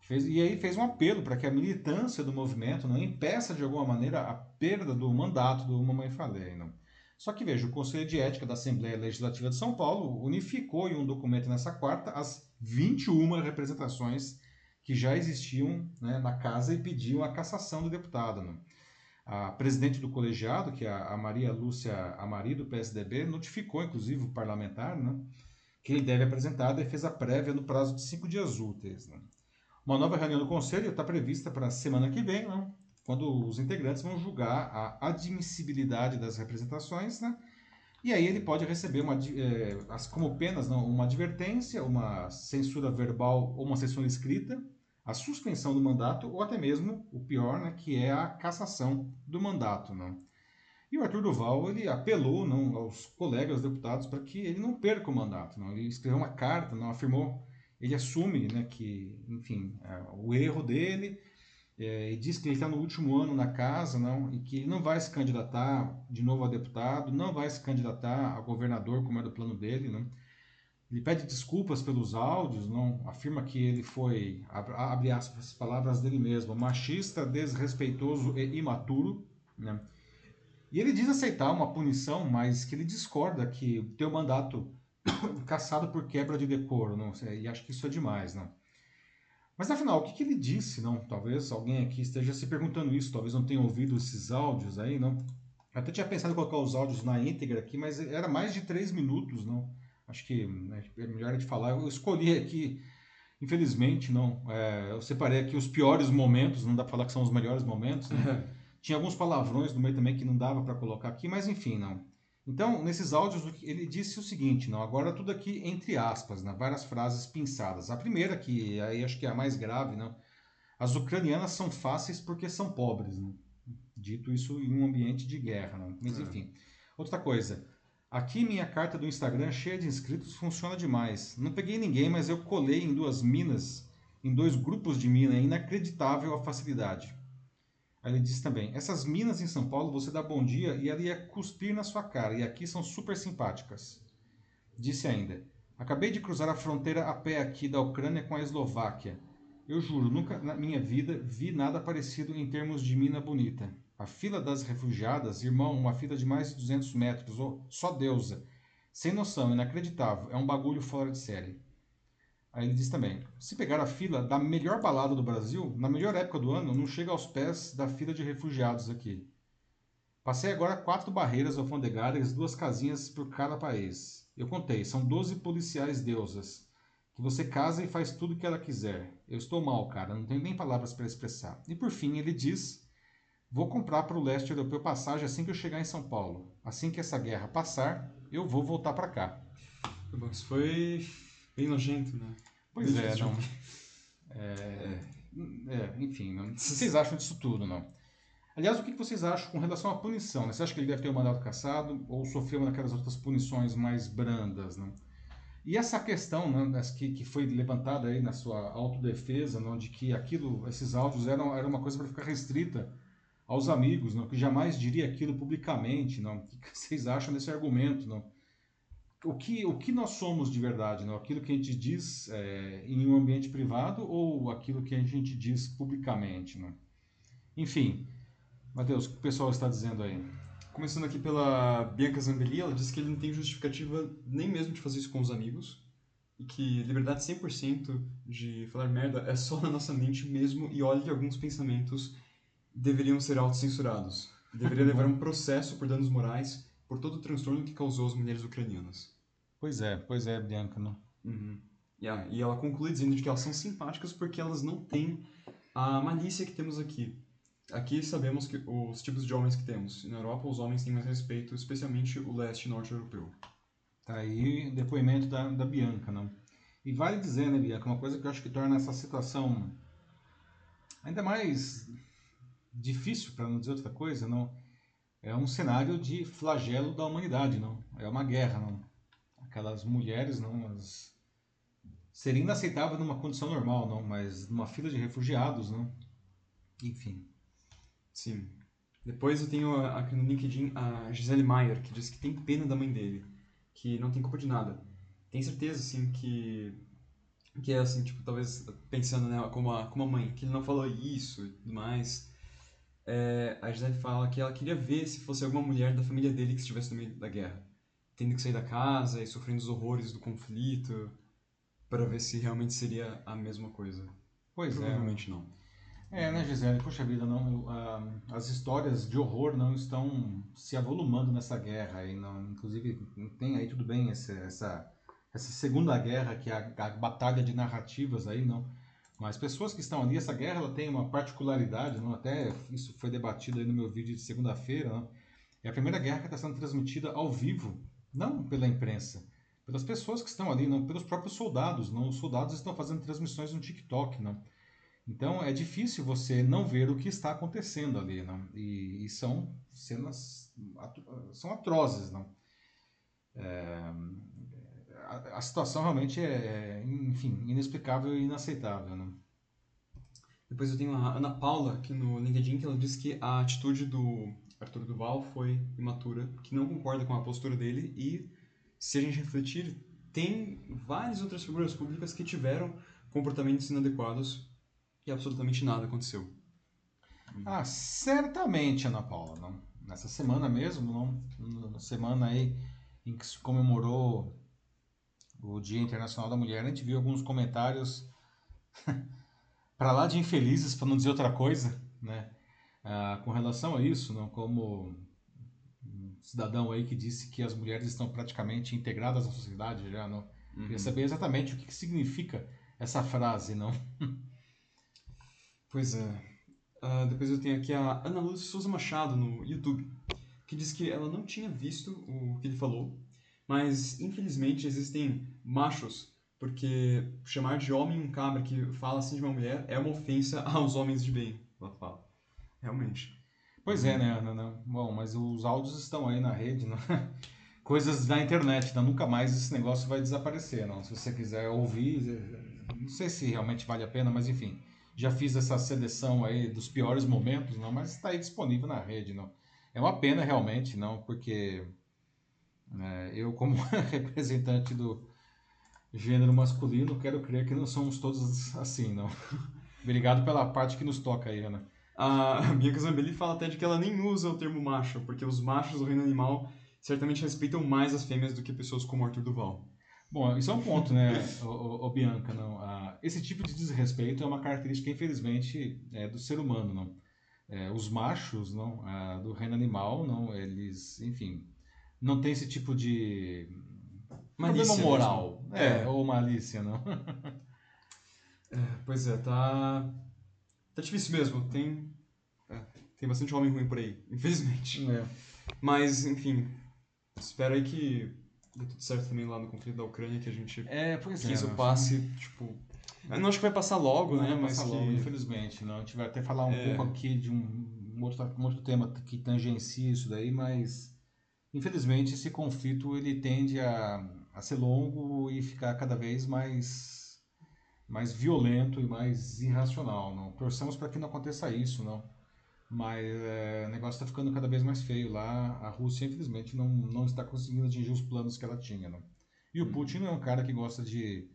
Speaker 1: fez, e aí fez um apelo para que a militância do movimento não impeça de alguma maneira a perda do mandato do Mamãe Falei. Não. Só que veja, o Conselho de Ética da Assembleia Legislativa de São Paulo unificou em um documento nessa quarta as 21 representações que já existiam né, na casa e pediam a cassação do deputado. Né? A presidente do colegiado, que é a Maria Lúcia Amari, do PSDB, notificou, inclusive, o parlamentar né, que ele deve apresentar a defesa prévia no prazo de cinco dias úteis. Né? Uma nova reunião do Conselho está prevista para a semana que vem, né? quando os integrantes vão julgar a admissibilidade das representações, né? E aí ele pode receber uma, é, como penas não, uma advertência, uma censura verbal ou uma censura escrita, a suspensão do mandato ou até mesmo o pior, né, que é a cassação do mandato, não. E o Arthur Duval ele apelou não, aos colegas deputados para que ele não perca o mandato, não. Ele escreveu uma carta, não afirmou, ele assume, né, que, enfim, é, o erro dele é, e diz que ele está no último ano na casa, não, e que ele não vai se candidatar de novo a deputado, não vai se candidatar a governador, como é do plano dele, não. Ele pede desculpas pelos áudios, não, afirma que ele foi, abre aspas, palavras dele mesmo, machista, desrespeitoso e imaturo, né? E ele diz aceitar uma punição, mas que ele discorda que o mandato caçado por quebra de decoro, não, e acho que isso é demais, não. Mas afinal, o que, que, ele disse? Não, talvez alguém aqui esteja se perguntando isso, talvez não tenha ouvido esses áudios aí, não. Eu até tinha pensado em colocar os áudios na íntegra aqui, mas era mais de três minutos, não. Acho que né, é melhor de falar. Eu escolhi aqui, infelizmente, não. É, eu separei aqui os piores momentos, não dá para falar que são os melhores momentos. Né? Tinha alguns palavrões no meio também que não dava para colocar aqui, mas enfim, não. Então, nesses áudios, ele disse o seguinte, não, agora tudo aqui entre aspas, né, várias frases pinçadas. A primeira, que aí acho que é a mais grave, não, as ucranianas são fáceis porque são pobres. Dito isso em um ambiente de guerra. Não? Mas, é. enfim. Outra coisa, aqui minha carta do Instagram cheia de inscritos funciona demais. Não peguei ninguém, mas eu colei em duas minas, em dois grupos de mina, é inacreditável a facilidade. Aí ele diz também: essas minas em São Paulo você dá bom dia e ela ia cuspir na sua cara, e aqui são super simpáticas. Disse ainda: acabei de cruzar a fronteira a pé aqui da Ucrânia com a Eslováquia. Eu juro, nunca na minha vida vi nada parecido em termos de mina bonita. A fila das refugiadas, irmão, uma fila de mais de 200 metros, oh, só deusa. Sem noção, inacreditável, é um bagulho fora de série. Aí ele diz também: se pegar a fila da melhor balada do Brasil, na melhor época do ano, não chega aos pés da fila de refugiados aqui. Passei agora quatro barreiras alfandegárias, duas casinhas por cada país. Eu contei, são 12 policiais deusas, que você casa e faz tudo o que ela quiser. Eu estou mal, cara, não tenho nem palavras para expressar. E por fim ele diz: Vou comprar para o leste europeu passagem assim que eu chegar em São Paulo. Assim que essa guerra passar, eu vou voltar para cá.
Speaker 2: Isso foi Bem nojento, né?
Speaker 1: Pois Bem é, não. É, é, enfim, não. o que vocês acham disso tudo, não? Aliás, o que vocês acham com relação à punição? Né? Você acha que ele deve ter o mandato cassado ou sofreu uma daquelas outras punições mais brandas, não? E essa questão né, que, que foi levantada aí na sua autodefesa, não, de que aquilo, esses áudios eram, eram uma coisa para ficar restrita aos amigos, não, que jamais diria aquilo publicamente, não? O que vocês acham desse argumento, não? O que, o que nós somos de verdade, não? aquilo que a gente diz é, em um ambiente privado ou aquilo que a gente diz publicamente. Não? Enfim, Matheus, o que o pessoal está dizendo aí?
Speaker 2: Começando aqui pela Bianca Zambelli, ela diz que ele não tem justificativa nem mesmo de fazer isso com os amigos e que liberdade 100% de falar merda é só na nossa mente mesmo e olha que alguns pensamentos deveriam ser autocensurados. Deveria levar um processo por danos morais por todo o transtorno que causou às mulheres ucranianas.
Speaker 1: Pois é, pois é, Bianca, não?
Speaker 2: Uhum. Yeah, e ela conclui dizendo que elas são simpáticas porque elas não têm a malícia que temos aqui. Aqui sabemos que os tipos de homens que temos. Na Europa, os homens têm mais respeito, especialmente o leste norte europeu.
Speaker 1: Tá aí depoimento da, da Bianca, não? E vale dizer, né, Bianca, uma coisa que eu acho que torna essa situação ainda mais difícil, para não dizer outra coisa, não? É um cenário de flagelo da humanidade, não? É uma guerra, não? Aquelas mulheres, não? As... Seria inaceitável numa condição normal, não? Mas numa fila de refugiados, não? Enfim.
Speaker 2: Sim. Depois eu tenho aqui no LinkedIn a Gisele Maier, que diz que tem pena da mãe dele, que não tem culpa de nada. Tem certeza, assim, que que é assim, tipo, talvez pensando nela como a, como a mãe, que ele não falou isso e tudo mais. É, a Gisele fala que ela queria ver se fosse alguma mulher da família dele que estivesse no meio da guerra, tendo que sair da casa e sofrendo os horrores do conflito, para ver se realmente seria a mesma coisa.
Speaker 1: Pois
Speaker 2: Provavelmente
Speaker 1: é.
Speaker 2: não.
Speaker 1: É, né, Gisele? Poxa vida, não, uh, as histórias de horror não estão se avolumando nessa guerra. E não, inclusive, tem aí tudo bem essa, essa, essa segunda guerra, que é a, a, batalha de narrativas aí, não. Mas pessoas que estão ali, essa guerra ela tem uma particularidade, não? até isso foi debatido aí no meu vídeo de segunda-feira? É a primeira guerra que está sendo transmitida ao vivo, não pela imprensa, pelas pessoas que estão ali, não pelos próprios soldados, não. Os soldados estão fazendo transmissões no TikTok, não. Então é difícil você não ver o que está acontecendo ali, não? E, e são cenas são atrozes, não? É, a, a, situação realmente é, é, enfim, inexplicável e inaceitável, não?
Speaker 2: Depois eu tenho a Ana Paula aqui no LinkedIn que ela diz que a atitude do Arthur Duval foi imatura, que não concorda com a postura dele e se a gente refletir, tem várias outras figuras públicas que tiveram comportamentos inadequados e absolutamente nada aconteceu.
Speaker 1: Ah, certamente, Ana Paula. Não? Nessa semana mesmo, não? na semana aí em que se comemorou o Dia Internacional da Mulher, a gente viu alguns comentários para lá de infelizes, para não dizer outra coisa, né? Ah, com relação a isso, não? Como um cidadão aí que disse que as mulheres estão praticamente integradas à sociedade já, não? Uhum. Queria saber exatamente o que, que significa essa frase, não?
Speaker 2: Pois é. Uh, depois eu tenho aqui a Ana Luz Souza Machado no YouTube, que diz que ela não tinha visto o que ele falou, mas infelizmente existem machos, porque chamar de homem um cabra que fala assim de uma mulher é uma ofensa aos homens de bem, ela fala. Realmente.
Speaker 1: Pois é, né, Ana? Não. Bom, mas os áudios estão aí na rede, não? coisas da internet, não? nunca mais esse negócio vai desaparecer, não. Se você quiser ouvir, não sei se realmente vale a pena, mas enfim já fiz essa seleção aí dos piores momentos, não, mas está aí disponível na rede, não. É uma pena realmente, não, porque né, eu como representante do gênero masculino quero crer que não somos todos assim, não. Obrigado pela parte que nos toca aí, Ana.
Speaker 2: A Bianca Zambelli fala até de que ela nem usa o termo macho, porque os machos do reino animal certamente respeitam mais as fêmeas do que pessoas como Arthur Duval.
Speaker 1: Bom, isso é um ponto, né, o, o, Bianca, não? Ah, esse tipo de desrespeito é uma característica, infelizmente, é, do ser humano, não? É, os machos, não, ah, do reino animal, não, eles, enfim, não tem esse tipo de malícia problema moral, é, é, ou malícia, não?
Speaker 2: É, pois é, tá, tá difícil mesmo. Tem, é, tem bastante homem ruim por aí, infelizmente.
Speaker 1: É.
Speaker 2: Mas, enfim, espero aí que deu tudo certo também lá no conflito da Ucrânia, que a gente
Speaker 1: é, pois
Speaker 2: quis
Speaker 1: é,
Speaker 2: o passe, tipo... Eu não acho que vai passar logo,
Speaker 1: não
Speaker 2: né?
Speaker 1: Vai
Speaker 2: mas
Speaker 1: passar
Speaker 2: que...
Speaker 1: logo, infelizmente. Não. A gente vai até falar um é. pouco aqui de um, um, outro, um outro tema que tangencia isso daí, mas infelizmente esse conflito ele tende a, a ser longo e ficar cada vez mais, mais violento e mais irracional. Não. Torçamos para que não aconteça isso, não mas é, o negócio está ficando cada vez mais feio lá. A Rússia, infelizmente, não, não está conseguindo atingir os planos que ela tinha. Né? E o Putin não é um cara que gosta de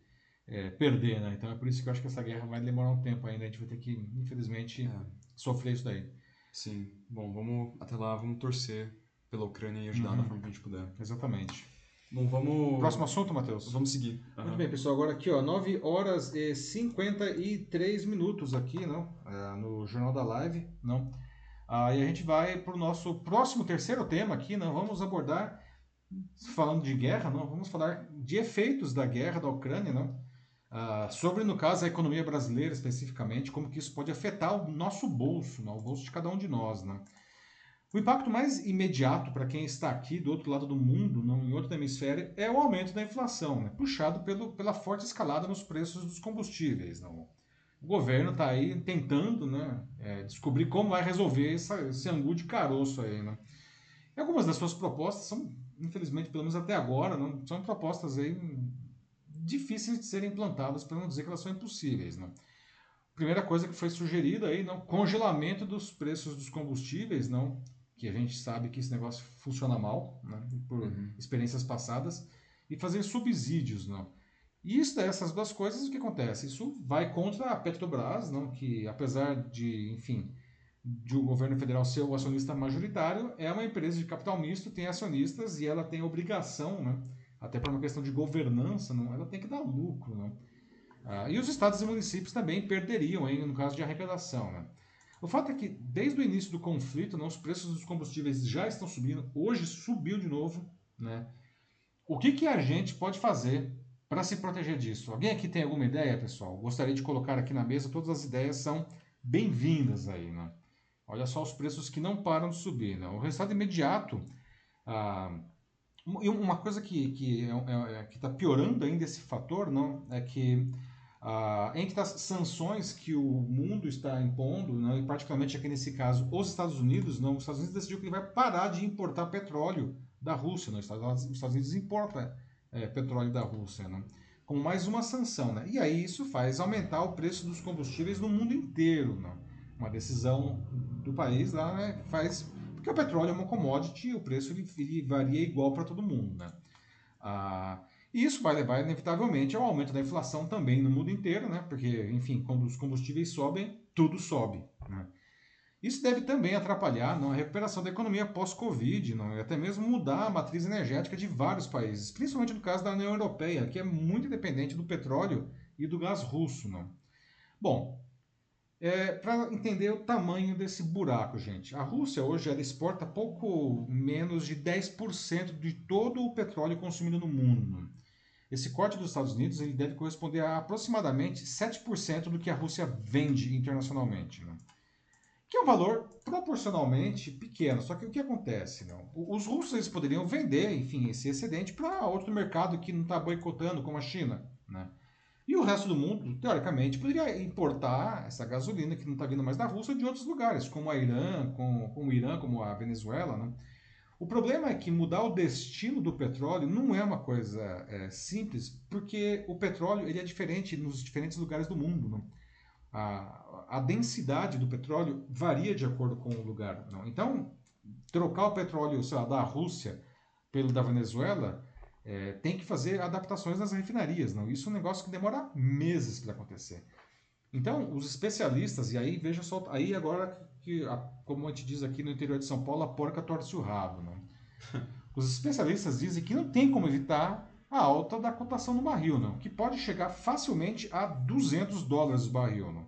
Speaker 1: é, perder, né? Então é por isso que eu acho que essa guerra vai demorar um tempo ainda. A gente vai ter que, infelizmente, é. sofrer isso daí.
Speaker 2: Sim. Bom, vamos até lá, vamos torcer pela Ucrânia e ajudar uhum. da forma que a gente puder.
Speaker 1: Exatamente.
Speaker 2: Bom, vamos.
Speaker 1: Próximo assunto, Matheus?
Speaker 2: Vamos seguir.
Speaker 1: Uhum. Muito bem, pessoal. Agora aqui, ó, 9 horas e 53 minutos aqui, não? É, no Jornal da Live, não? Ah, e a gente vai para o nosso próximo terceiro tema aqui, não vamos abordar falando de guerra, não vamos falar de efeitos da guerra da Ucrânia, não? Ah, sobre no caso a economia brasileira especificamente, como que isso pode afetar o nosso bolso, não? o bolso de cada um de nós, não? O impacto mais imediato para quem está aqui do outro lado do mundo, não em outro hemisfério, é o aumento da inflação, né? puxado pelo, pela forte escalada nos preços dos combustíveis. Não? O governo está aí tentando né, é, descobrir como vai resolver essa, esse angu de caroço aí. Né? E algumas das suas propostas são, infelizmente, pelo menos até agora, não, são propostas aí difíceis de serem implantadas, para não dizer que elas são impossíveis. Né? Primeira coisa que foi sugerida aí, não, congelamento dos preços dos combustíveis, não, que a gente sabe que esse negócio funciona mal, né, por uhum. experiências passadas, e fazer subsídios, não. E isso dessas duas coisas, o que acontece? Isso vai contra a Petrobras, não, que apesar de, enfim, de o governo federal ser o acionista majoritário, é uma empresa de capital misto, tem acionistas e ela tem obrigação, né, até por uma questão de governança, não, ela tem que dar lucro, não. Ah, e os estados e municípios também perderiam, hein, no caso de arrecadação, né. O fato é que, desde o início do conflito, né, os preços dos combustíveis já estão subindo. Hoje subiu de novo. Né? O que, que a gente pode fazer para se proteger disso? Alguém aqui tem alguma ideia, pessoal? Gostaria de colocar aqui na mesa. Todas as ideias são bem-vindas aí. Né? Olha só os preços que não param de subir. Né? O resultado imediato. Ah, uma coisa que está que é, é, que tá piorando ainda esse fator não, é que ah, entre as sanções que o mundo está impondo, né, e particularmente aqui nesse caso os Estados Unidos, não, os Estados Unidos decidiu que ele vai parar de importar petróleo da Rússia. Né, os Estados Unidos importa é, petróleo da Rússia, né, como mais uma sanção. Né, e aí isso faz aumentar o preço dos combustíveis no mundo inteiro. Né, uma decisão do país lá né, faz. Porque o petróleo é uma commodity e o preço ele, ele varia igual para todo mundo. Né. Ah, isso vai levar, inevitavelmente, ao aumento da inflação também no mundo inteiro, né? Porque, enfim, quando os combustíveis sobem, tudo sobe. Né? Isso deve também atrapalhar a recuperação da economia pós-Covid, e até mesmo mudar a matriz energética de vários países, principalmente no caso da União Europeia, que é muito dependente do petróleo e do gás russo. Não. Bom, é, para entender o tamanho desse buraco, gente, a Rússia hoje ela exporta pouco menos de 10% de todo o petróleo consumido no mundo. Esse corte dos Estados Unidos ele deve corresponder a aproximadamente 7% do que a Rússia vende internacionalmente. Né? Que é um valor proporcionalmente pequeno. Só que o que acontece? Não? Os russos eles poderiam vender enfim, esse excedente para outro mercado que não está boicotando, como a China. Né? E o resto do mundo, teoricamente, poderia importar essa gasolina que não está vindo mais da Rússia de outros lugares, como a Irã, com, como o Irã, como a Venezuela. Né? O problema é que mudar o destino do petróleo não é uma coisa é, simples, porque o petróleo ele é diferente nos diferentes lugares do mundo. Não? A, a densidade do petróleo varia de acordo com o lugar. Não? Então, trocar o petróleo lá, da Rússia pelo da Venezuela é, tem que fazer adaptações nas refinarias. Não? Isso é um negócio que demora meses para acontecer. Então, os especialistas, e aí veja só, aí agora que, como a gente diz aqui no interior de São Paulo, a porca torce o rabo. Né? Os especialistas dizem que não tem como evitar a alta da cotação do barril, não, que pode chegar facilmente a 200 dólares o barril. Não.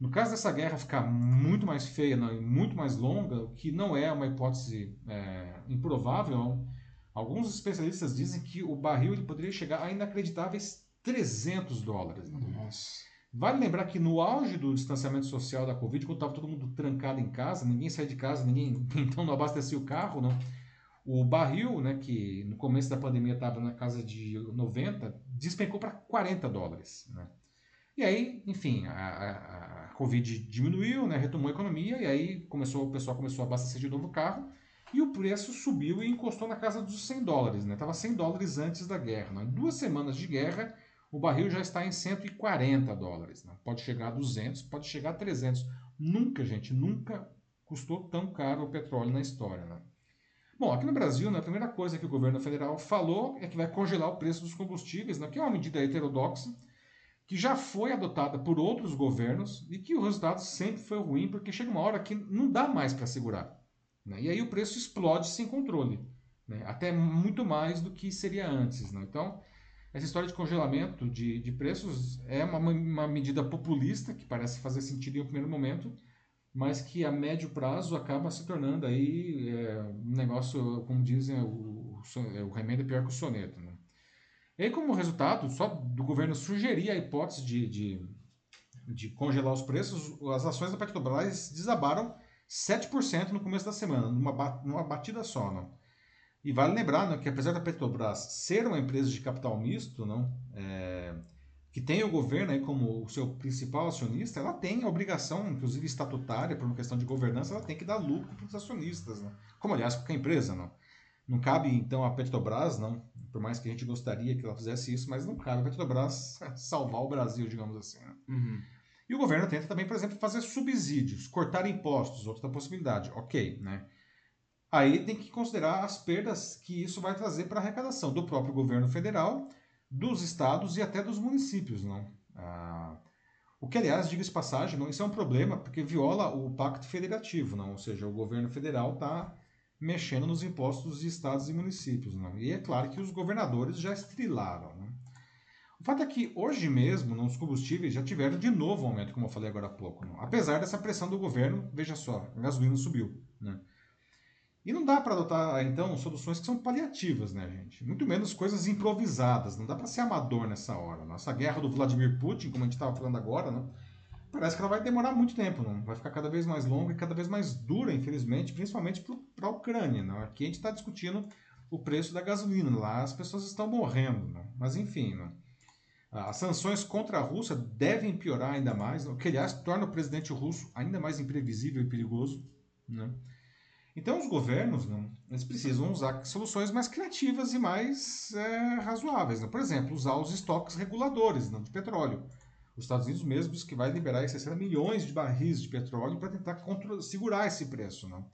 Speaker 1: No caso dessa guerra ficar muito mais feia não, e muito mais longa, o que não é uma hipótese é, improvável, alguns especialistas dizem que o barril ele poderia chegar a inacreditáveis 300 dólares. Nossa. Vale lembrar que no auge do distanciamento social da Covid, quando estava todo mundo trancado em casa, ninguém saía de casa, ninguém então não abastecia o carro, não. O barril, né, que no começo da pandemia estava na casa de 90, despencou para 40 dólares. Né? E aí, enfim, a, a, a, Covid diminuiu, né, retomou a economia, e aí começou, o pessoal começou a abastecer de novo o carro, e o preço subiu e encostou na casa dos 100 dólares. Estava né? 100 dólares antes da guerra. Né? Em duas semanas de guerra, o barril já está em 140 dólares. Né? Pode chegar a 200, pode chegar a 300. Nunca, gente, nunca custou tão caro o petróleo na história. Né? Bom, aqui no Brasil, né, a primeira coisa que o governo federal falou é que vai congelar o preço dos combustíveis, né, que é uma medida heterodoxa, que já foi adotada por outros governos e que o resultado sempre foi ruim, porque chega uma hora que não dá mais para segurar. Né? E aí o preço explode sem controle, né? até muito mais do que seria antes. Né? Então, essa história de congelamento de, de preços é uma, uma medida populista, que parece fazer sentido em um primeiro momento, mas que a médio prazo acaba se tornando aí é, um negócio, como dizem, o, o, remédio é pior que o soneto. Né? E aí, como resultado, só do governo sugerir a hipótese de, de, de congelar os preços, as ações da Petrobras desabaram 7% no começo da semana, numa, numa batida só. Não? E vale lembrar né, que apesar da Petrobras ser uma empresa de capital misto, não, é, que tem o governo aí como o seu principal acionista, ela tem a obrigação, inclusive estatutária, por uma questão de governança, ela tem que dar lucro para os acionistas, né? como aliás qualquer empresa. Não, não cabe então a Petrobras, não, por mais que a gente gostaria que ela fizesse isso, mas não cabe a Petrobras salvar o Brasil, digamos assim. Né?
Speaker 2: Uhum.
Speaker 1: E o governo tenta também, por exemplo, fazer subsídios, cortar impostos, outra possibilidade. Ok, né? Aí tem que considerar as perdas que isso vai trazer para a arrecadação do próprio governo federal dos estados e até dos municípios. Não? Ah, o que, aliás, diga-se passagem, não, isso é um problema porque viola o pacto federativo, não? ou seja, o governo federal está mexendo nos impostos de estados e municípios. Não? E é claro que os governadores já estrilaram. Não? O fato é que hoje mesmo, nos combustíveis, já tiveram de novo um aumento, como eu falei agora há pouco. Não? Apesar dessa pressão do governo, veja só, a gasolina subiu. Né? E não dá para adotar, então, soluções que são paliativas, né, gente? Muito menos coisas improvisadas. Não dá para ser amador nessa hora. Nossa guerra do Vladimir Putin, como a gente estava falando agora, né? parece que ela vai demorar muito tempo, não? Vai ficar cada vez mais longa e cada vez mais dura, infelizmente, principalmente para a Ucrânia. Não? Aqui a gente está discutindo o preço da gasolina. Lá as pessoas estão morrendo. Mas, enfim, não? as sanções contra a Rússia devem piorar ainda mais, o que, aliás, torna o presidente russo ainda mais imprevisível e perigoso. Né? Então, os governos não, eles precisam usar soluções mais criativas e mais é, razoáveis. Né? Por exemplo, usar os estoques reguladores não, de petróleo. Os Estados Unidos mesmo diz que vai liberar 60 milhões de barris de petróleo para tentar segurar esse preço. Não?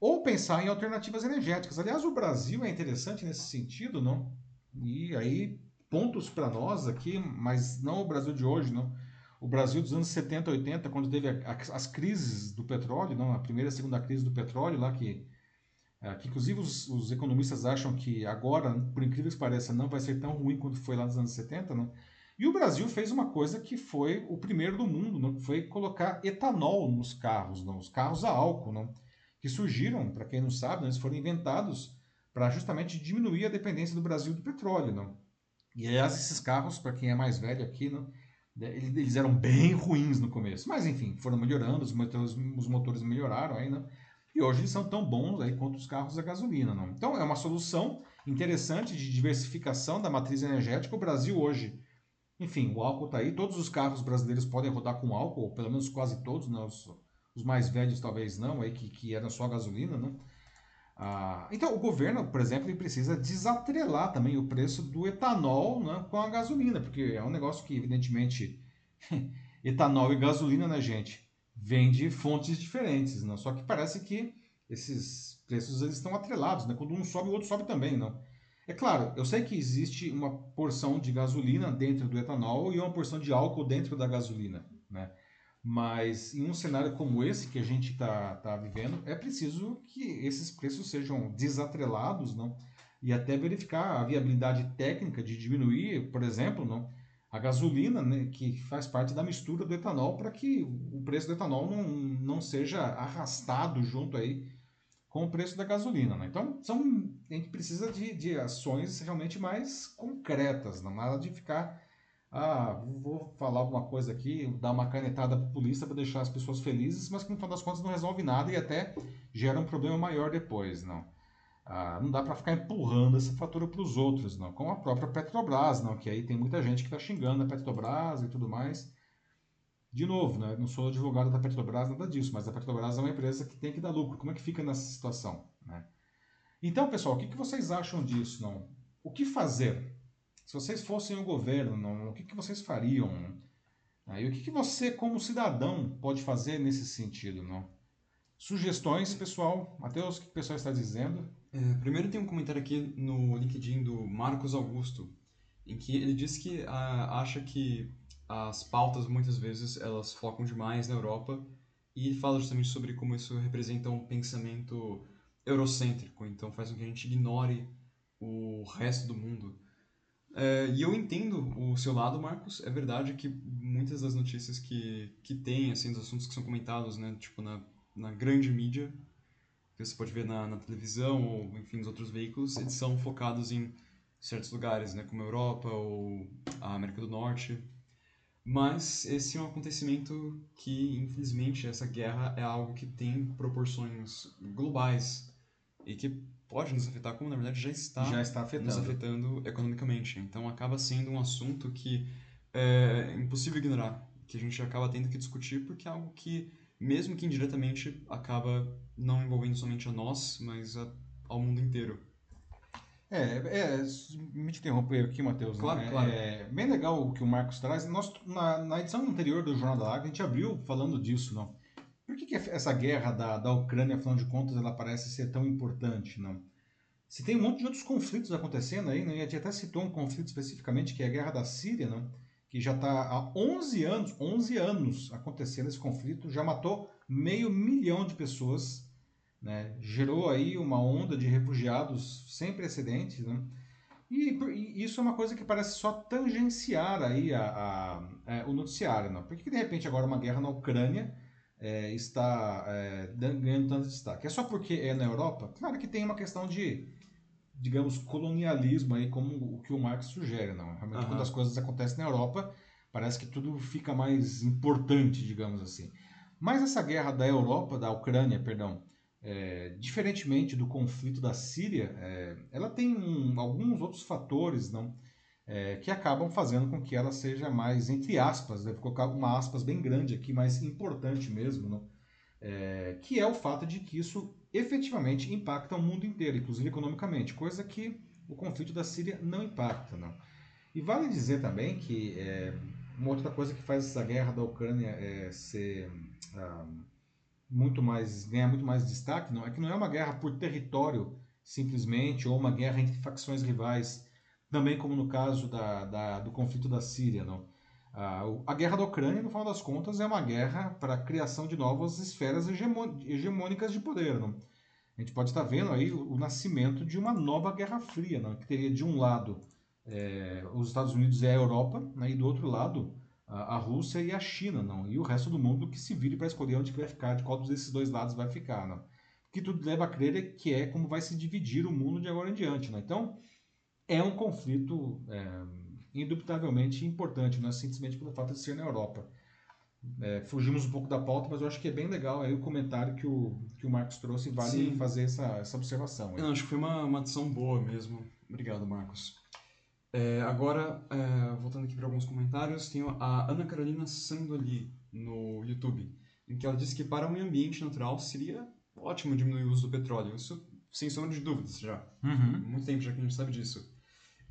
Speaker 1: Ou pensar em alternativas energéticas. Aliás, o Brasil é interessante nesse sentido, não? E aí, pontos para nós aqui, mas não o Brasil de hoje, não o Brasil dos anos 70, 80, quando teve a, a, as crises do petróleo, não, a primeira e a segunda crise do petróleo, lá que, é, que inclusive os, os, economistas acham que agora, por incrível que pareça, não vai ser tão ruim quanto foi lá nos anos 70, não? E o Brasil fez uma coisa que foi o primeiro do mundo, não? foi colocar etanol nos carros, não? os carros a álcool, não? que surgiram, para quem não sabe, não? eles foram inventados para justamente diminuir a dependência do Brasil do petróleo. Não? E aliás, esses carros, para quem é mais velho aqui, não? Né, eles eram bem ruins no começo, mas enfim, foram melhorando, os motores, os motores melhoraram aí, né? E hoje eles são tão bons aí quanto os carros a gasolina, não? Então é uma solução interessante de diversificação da matriz energética. O Brasil hoje, enfim, o álcool está aí, todos os carros brasileiros podem rodar com álcool, pelo menos quase todos, né? os, os mais velhos talvez não, aí que, que eram só gasolina, né? Ah, então, o governo, por exemplo, ele precisa desatrelar também o preço do etanol né, com a gasolina, porque é um negócio que, evidentemente, etanol e gasolina, né, gente, vem de fontes diferentes? Né? só que parece que esses preços eles estão atrelados, né? quando um sobe, o outro sobe também. Não? É claro, eu sei que existe uma porção de gasolina dentro do etanol e uma porção de álcool dentro da gasolina, né? Mas em um cenário como esse que a gente está tá vivendo, é preciso que esses preços sejam desatrelados, não? E até verificar a viabilidade técnica de diminuir, por exemplo, não? a gasolina, né, que faz parte da mistura do etanol, para que o preço do etanol não, não seja arrastado junto aí com o preço da gasolina. Né? Então, são, a gente precisa de, de ações realmente mais concretas, não nada de ficar ah, vou falar alguma coisa aqui, dar uma canetada para a polícia para deixar as pessoas felizes, mas que no final das contas não resolve nada e até gera um problema maior depois, não. Ah, não dá para ficar empurrando essa fatura para os outros, não. Como a própria Petrobras, não, que aí tem muita gente que está xingando a Petrobras e tudo mais. De novo, né, não sou advogado da Petrobras, nada disso, mas a Petrobras é uma empresa que tem que dar lucro. Como é que fica nessa situação? Né? Então, pessoal, o que, que vocês acham disso? Não? O que fazer? Se vocês fossem o governo, não, o que, que vocês fariam? Não? E o que, que você, como cidadão, pode fazer nesse sentido? Não? Sugestões, pessoal? Matheus, o que o pessoal está dizendo?
Speaker 2: É, primeiro tem um comentário aqui no LinkedIn do Marcos Augusto, em que ele diz que ah, acha que as pautas muitas vezes elas focam demais na Europa e fala justamente sobre como isso representa um pensamento eurocêntrico, então faz com que a gente ignore o resto do mundo É, e eu entendo o seu lado, Marcos. É verdade que muitas das notícias que, que tem, assim, dos assuntos que são comentados, né, tipo, na, na grande mídia, que você pode ver na, na televisão ou, enfim, nos outros veículos, eles são focados em certos lugares, né, como a Europa ou a América do Norte. Mas esse é um acontecimento que, infelizmente, essa guerra é algo que tem proporções globais e que pode nos afetar, como na verdade já está,
Speaker 1: já está afetando.
Speaker 2: nos afetando economicamente. Então acaba sendo um assunto que é impossível ignorar, que a gente acaba tendo que discutir, porque é algo que, mesmo que indiretamente, acaba não envolvendo somente a nós, mas a, ao mundo inteiro.
Speaker 1: É, é, me interromper aqui, Matheus.
Speaker 2: Claro,
Speaker 1: né?
Speaker 2: claro.
Speaker 1: É bem legal o que o Marcos traz. Nós, na, na edição anterior do Jornal da Live, a gente abriu falando disso, não? Por que, que essa guerra da, da Ucrânia, afinal de contas, ela parece ser tão importante, não? Se tem um monte de outros conflitos acontecendo aí, né? a gente até citou um conflito especificamente, que é a guerra da Síria, não? que já está há 11 anos, 11 anos acontecendo esse conflito, já matou meio milhão de pessoas, né? gerou aí uma onda de refugiados sem precedentes, né? E, e, isso é uma coisa que parece só tangenciar aí a, a, a é, o noticiário, não? Por que de repente agora uma guerra na Ucrânia é, está é, ganhando tanto destaque? É só porque é na Europa? Claro que tem uma questão de, digamos, colonialismo aí, como o que o Marx sugere, não? Realmente, uhum. quando as coisas acontecem na Europa, parece que tudo fica mais importante, digamos assim. Mas essa guerra da Europa, da Ucrânia, perdão, é, diferentemente do conflito da Síria, é, ela tem um, alguns outros fatores, não? É, que acabam fazendo com que ela seja mais, entre aspas, devo colocar uma aspas bem grande aqui, mais importante mesmo, não? É, que é o fato de que isso efetivamente impacta o mundo inteiro, inclusive economicamente, coisa que o conflito da Síria não impacta. Não. E vale dizer também que é, uma outra coisa que faz essa guerra da Ucrânia é, ser ah, muito mais ganhar muito mais destaque não é que não é uma guerra por território simplesmente ou uma guerra entre facções rivais também como no caso da, da, do conflito da Síria. Não? A, guerra da Ucrânia, no final das contas, é uma guerra para a criação de novas esferas hegemônicas de poder. Não? A gente pode estar vendo aí o, nascimento de uma nova guerra fria, não? que teria de um lado é, os Estados Unidos e a Europa, né? e do outro lado a, a, Rússia e a China, não? e o resto do mundo que se vire para escolher onde vai ficar, de qual desses dois lados vai ficar. Não? Que tudo leva a crer que é como vai se dividir o mundo de agora em diante. Não? Então, é um conflito é, indubitavelmente importante, não é simplesmente pelo fato de ser na Europa. É, fugimos um pouco da pauta, mas eu acho que é bem legal aí o comentário que o, que o Marcos trouxe, vale Sim. fazer essa, essa observação.
Speaker 2: Acho que foi uma, uma adição boa mesmo. Obrigado, Marcos. É, agora, é, voltando aqui para alguns comentários, tem a Ana Carolina Sandoli no YouTube, em que ela disse que para o meio ambiente natural seria ótimo diminuir o uso do petróleo. Isso sem sombra de dúvidas já.
Speaker 1: Uhum.
Speaker 2: Muito tempo já que a gente sabe disso.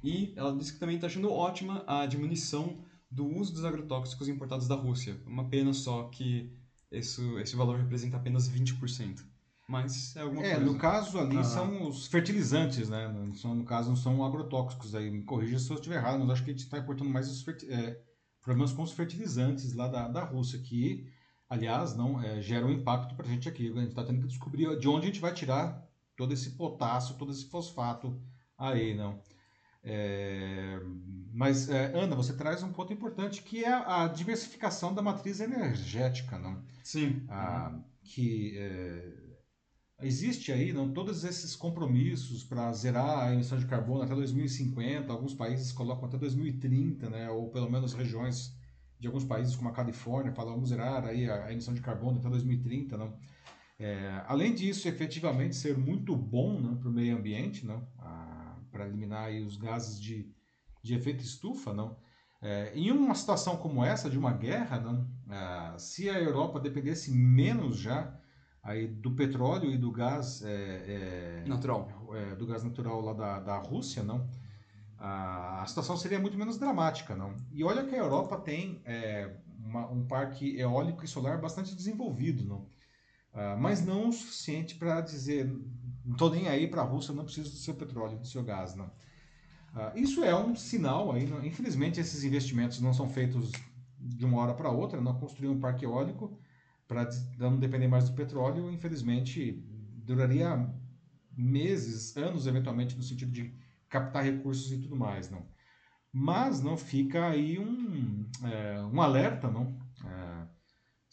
Speaker 2: E ela disse que também está achando ótima a diminuição do uso dos agrotóxicos importados da Rússia. Uma pena só que esse, esse valor representa apenas 20%. Mas é alguma
Speaker 1: é,
Speaker 2: coisa.
Speaker 1: no caso ali ah. são os fertilizantes, né? São, no caso não são agrotóxicos. Aí me corrija se eu estiver errado, mas acho que a gente está importando mais os é, problemas com os fertilizantes lá da, da Rússia, que, aliás, não é, geram impacto para a gente aqui. A gente está tendo que descobrir de onde a gente vai tirar todo esse potássio, todo esse fosfato aí, não. É, mas, é, Ana, você traz um ponto importante que é a diversificação da matriz energética, não?
Speaker 2: Sim.
Speaker 1: A, que é, existe aí não todos esses compromissos para zerar a emissão de carbono até 2050. Alguns países colocam até 2030, né? Ou pelo menos regiões de alguns países como a Califórnia falam vamos zerar aí a, a emissão de carbono até 2030, não? É, além disso, efetivamente ser muito bom né, para o meio ambiente, não? Para eliminar aí os gases de, de efeito estufa, não? É, em uma situação como essa, de uma guerra, não? É, se a Europa dependesse menos já aí do petróleo e do gás é,
Speaker 2: é natural,
Speaker 1: é, do gás natural lá da, da Rússia, não? A, a, situação seria muito menos dramática, não? E olha que a Europa tem é, uma, um parque eólico e solar bastante desenvolvido, não? Uh, mas não o suficiente para dizer não estou nem aí para a Rússia, não preciso do seu petróleo, do seu gás. Não. Uh, isso é um sinal aí. Infelizmente, esses investimentos não são feitos de uma hora para outra. Não construir um parque eólico para não depender mais do petróleo, infelizmente, duraria meses, anos, eventualmente, no sentido de captar recursos e tudo mais. Não. Mas não fica aí um, é, um alerta, não?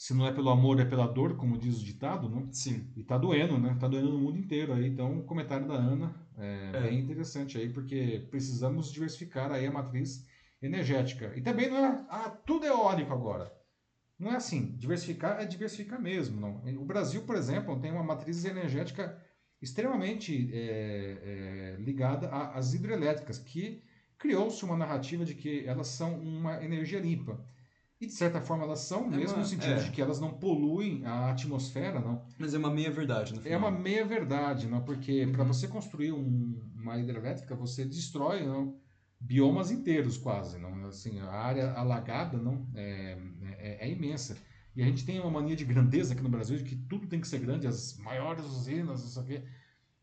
Speaker 1: Se não é pelo amor, é pela dor, como diz o ditado, não?
Speaker 2: Sim.
Speaker 1: E tá doendo, né? Tá doendo no mundo inteiro aí. Então, o comentário da Ana é,
Speaker 2: É.
Speaker 1: bem interessante aí, porque precisamos diversificar aí a matriz energética. E também não é, ah, tudo é eólico agora. Não é assim. Diversificar é diversificar mesmo, não. O Brasil, por exemplo, tem uma matriz energética extremamente é, é, ligada às hidrelétricas, que criou-se uma narrativa de que elas são uma energia limpa. E de certa forma elas são,
Speaker 2: É
Speaker 1: mesmo
Speaker 2: uma-
Speaker 1: no sentido
Speaker 2: é.
Speaker 1: de que elas não poluem a atmosfera, não.
Speaker 2: Mas é uma meia verdade no
Speaker 1: É
Speaker 2: final.
Speaker 1: uma meia verdade, não? Porque para
Speaker 2: Uhum.
Speaker 1: você construir um- uma hidrelétrica, você destrói não? biomas inteiros quase, não? Assim, a área alagada não é, é, é imensa. E a gente tem uma mania de grandeza aqui no Brasil de que tudo tem que ser grande, as maiores usinas, isso aqui.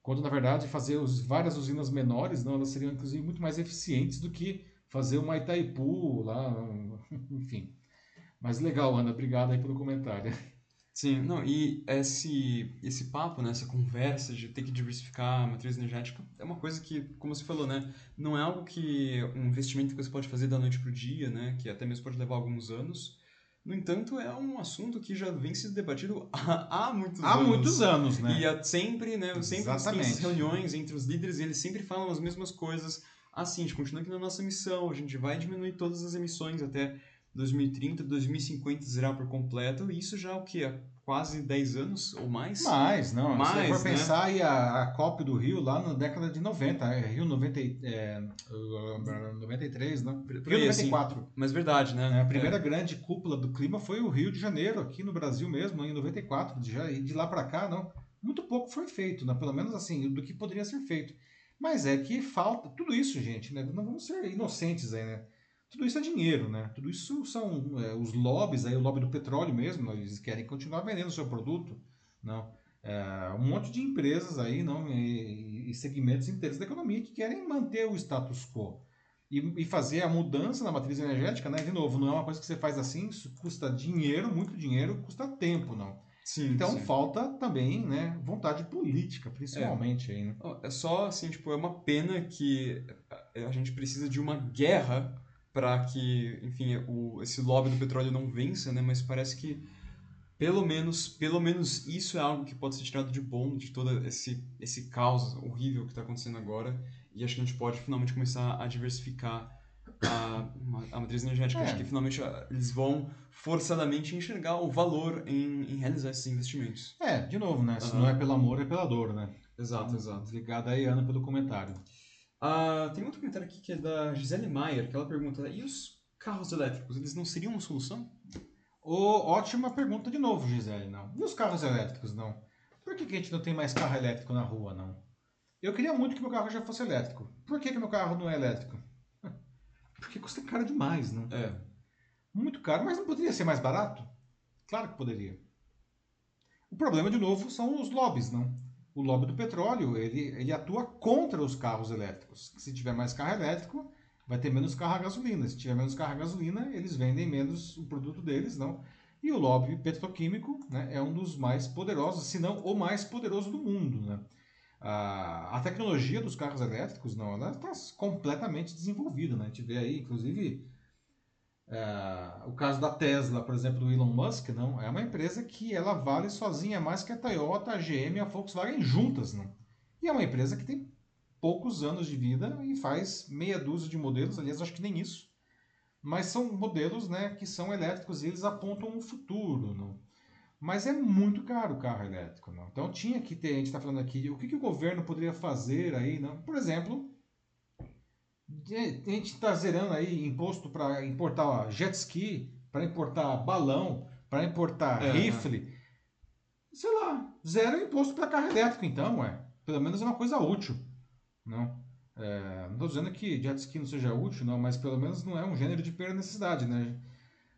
Speaker 1: Quando na verdade fazer os, várias usinas menores, não, elas seriam inclusive muito mais eficientes do que fazer uma Itaipu lá, enfim. Mas legal, Ana, obrigado aí pelo comentário.
Speaker 2: Sim, não, e esse, esse papo, né, essa conversa de ter que diversificar a matriz energética é uma coisa que, como você falou, né, não é algo que um investimento que você pode fazer da noite pro dia, né, que até mesmo pode levar alguns anos. No entanto, é um assunto que já vem sendo debatido há, há muitos
Speaker 1: Há
Speaker 2: anos.
Speaker 1: muitos anos, né?
Speaker 2: E há sempre, né, sempre tem essas
Speaker 1: Exatamente.
Speaker 2: reuniões entre os líderes e eles sempre falam as mesmas coisas. Assim, a gente continua aqui na nossa missão, a gente vai diminuir todas as emissões até 2030, 2050 zerar por completo, e isso já o que? Quase 10 anos ou mais?
Speaker 1: Mais, não. se
Speaker 2: Mais,
Speaker 1: for
Speaker 2: né?
Speaker 1: pensar aí a, a COP do Rio lá na década de 90, é, Rio 90, e- é, uh, 93, não?
Speaker 2: Por- por
Speaker 1: Rio
Speaker 2: aí, assim.
Speaker 1: 94.
Speaker 2: Mas verdade, né?
Speaker 1: né? A primeira grande cúpula do clima foi o Rio de Janeiro, aqui no Brasil mesmo, em 94. De, já, e de lá para cá, não. Muito pouco foi feito, né? pelo menos assim, do que poderia ser feito. Mas é que falta tudo isso, gente, né? Não vamos ser inocentes aí, né? Tudo isso é dinheiro, né? Tudo isso são é, os lobbies aí, o lobby do petróleo mesmo, eles querem continuar vendendo o seu produto, não? É, um monte de empresas aí, não? E, e segmentos inteiros da economia que querem manter o status quo. E, e fazer a mudança na matriz energética, né? De novo, não é uma coisa que você faz assim, isso custa dinheiro, muito dinheiro, custa tempo, não.
Speaker 2: Sim,
Speaker 1: Então
Speaker 2: sim.
Speaker 1: falta também, né, vontade política, principalmente aí, né?
Speaker 2: Ó, É só, assim, tipo, é uma pena que a gente precisa de uma guerra para que, enfim, o, esse lobby do petróleo não vença, né? Mas parece que pelo menos, pelo menos isso é algo que pode ser tirado de bom de todo esse, esse caos horrível que está acontecendo agora. E acho que a gente pode finalmente começar a diversificar a, a matriz energética.
Speaker 1: É.
Speaker 2: Acho que finalmente ah, eles vão forçadamente enxergar o valor em, em realizar esses investimentos.
Speaker 1: É, de novo, né? Se
Speaker 2: Aham.
Speaker 1: não é pelo amor, é pela dor, né?
Speaker 2: Exato, exato.
Speaker 1: Obrigado aí, Ana, pelo comentário.
Speaker 2: Ah, tem outro comentário aqui que é da Gisele Maier, que ela pergunta: e os carros elétricos, eles não seriam uma solução?
Speaker 1: Ô, ótima pergunta de novo, Gisele, não. E os carros elétricos, não? Por que, que a gente não tem mais carro elétrico na rua, não? Eu queria muito que meu carro já fosse elétrico. Por que, que meu carro não é elétrico? Porque custa caro demais, não?
Speaker 2: É.
Speaker 1: Muito caro, mas não poderia ser mais barato? Claro que poderia. O problema, de novo, são os lobbies, não? O lobby do petróleo, ele, ele atua contra os carros elétricos. Se tiver mais carro elétrico, vai ter menos carro a gasolina. Se tiver menos carro a gasolina, eles vendem menos o produto deles, não? E o lobby petroquímico né, é um dos mais poderosos, se não o mais poderoso do mundo, né? A, a tecnologia dos carros elétricos, não, ela está completamente desenvolvida, né? A gente vê aí, inclusive, é, o caso da Tesla, por exemplo, do Elon Musk, não, é uma empresa que ela vale sozinha mais que a Toyota, a GM e a Volkswagen juntas, não. E é uma empresa que tem poucos anos de vida e faz meia dúzia de modelos, aliás, acho que nem isso. Mas são modelos, né, que são elétricos e eles apontam o futuro, não. Mas é muito caro o carro elétrico, não. Então tinha que ter, a gente está falando aqui, o que, que o governo poderia fazer aí, não? Por exemplo, a gente está zerando aí imposto para importar jet ski, para importar balão, para importar
Speaker 2: É.
Speaker 1: rifle. Sei lá, zero imposto para carro elétrico, então, ué. Pelo menos é uma coisa útil, não? É, não estou dizendo que jet ski não seja útil, não, mas pelo menos não é um gênero de primeira necessidade, né?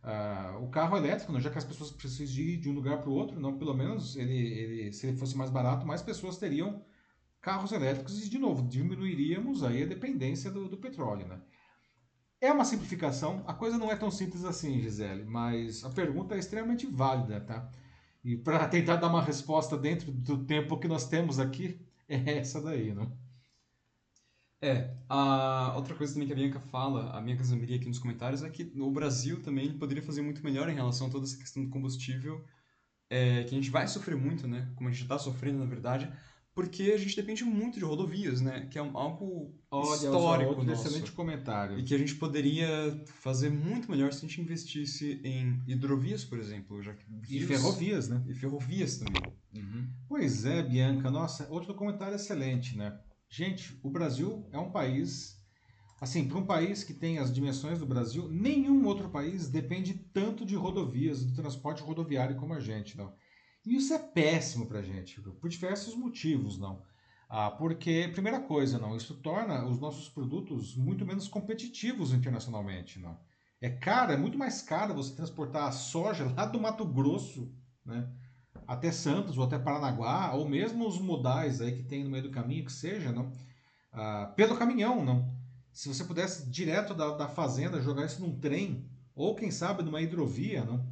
Speaker 1: Ah, o carro elétrico, não, já que as pessoas precisam de ir de um lugar para o outro, não, pelo menos ele, ele, se ele fosse mais barato, mais pessoas teriam carros elétricos e, de novo, diminuiríamos aí a dependência do, do petróleo, né? É uma simplificação, a coisa não é tão simples assim, Gisele, mas a pergunta é extremamente válida, tá? E para tentar dar uma resposta dentro do tempo que nós temos aqui, é essa daí, né?
Speaker 2: É, a outra coisa também que a Bianca fala, a Bianca Zambiri aqui nos comentários, é que o Brasil também poderia fazer muito melhor em relação a toda essa questão do combustível, é, que a gente vai sofrer muito, né? Como a gente está sofrendo, na verdade, porque a gente depende muito de rodovias, né? Que é algo Olha, histórico outro
Speaker 1: nosso. excelente comentário.
Speaker 2: E que a gente poderia fazer muito melhor se a gente investisse em hidrovias, por exemplo. Já
Speaker 1: e ferrovias, né?
Speaker 2: E ferrovias também.
Speaker 1: Uhum. Pois é, Bianca. Nossa, outro comentário excelente, né? Gente, o Brasil é um país... Assim, para um país que tem as dimensões do Brasil, nenhum outro país depende tanto de rodovias, do transporte rodoviário como a gente, não. E isso é péssimo para a gente, por diversos motivos, não. Ah, porque, primeira coisa, não, isso torna os nossos produtos muito menos competitivos internacionalmente, não. É caro, é muito mais caro você transportar a soja lá do Mato Grosso, né, até Santos ou até Paranaguá, ou mesmo os modais aí que tem no meio do caminho, que seja, não, ah, pelo caminhão, não. Se você pudesse direto da, da fazenda jogar isso num trem, ou quem sabe numa hidrovia, não,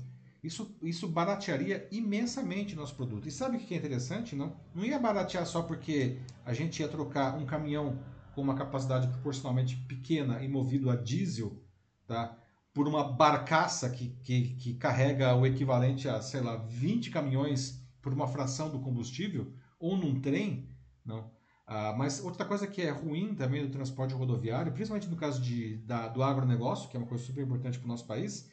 Speaker 1: isso, isso baratearia imensamente nosso produto. E sabe o que é interessante? Não, não ia baratear só porque a gente ia trocar um caminhão com uma capacidade proporcionalmente pequena e movido a diesel, tá? por uma barcaça que, que, que carrega o equivalente a, sei lá, 20 caminhões por uma fração do combustível, ou num trem, não. Ah, mas outra coisa que é ruim também do transporte rodoviário, principalmente no caso de, da, do agronegócio, que é uma coisa super importante para o nosso país,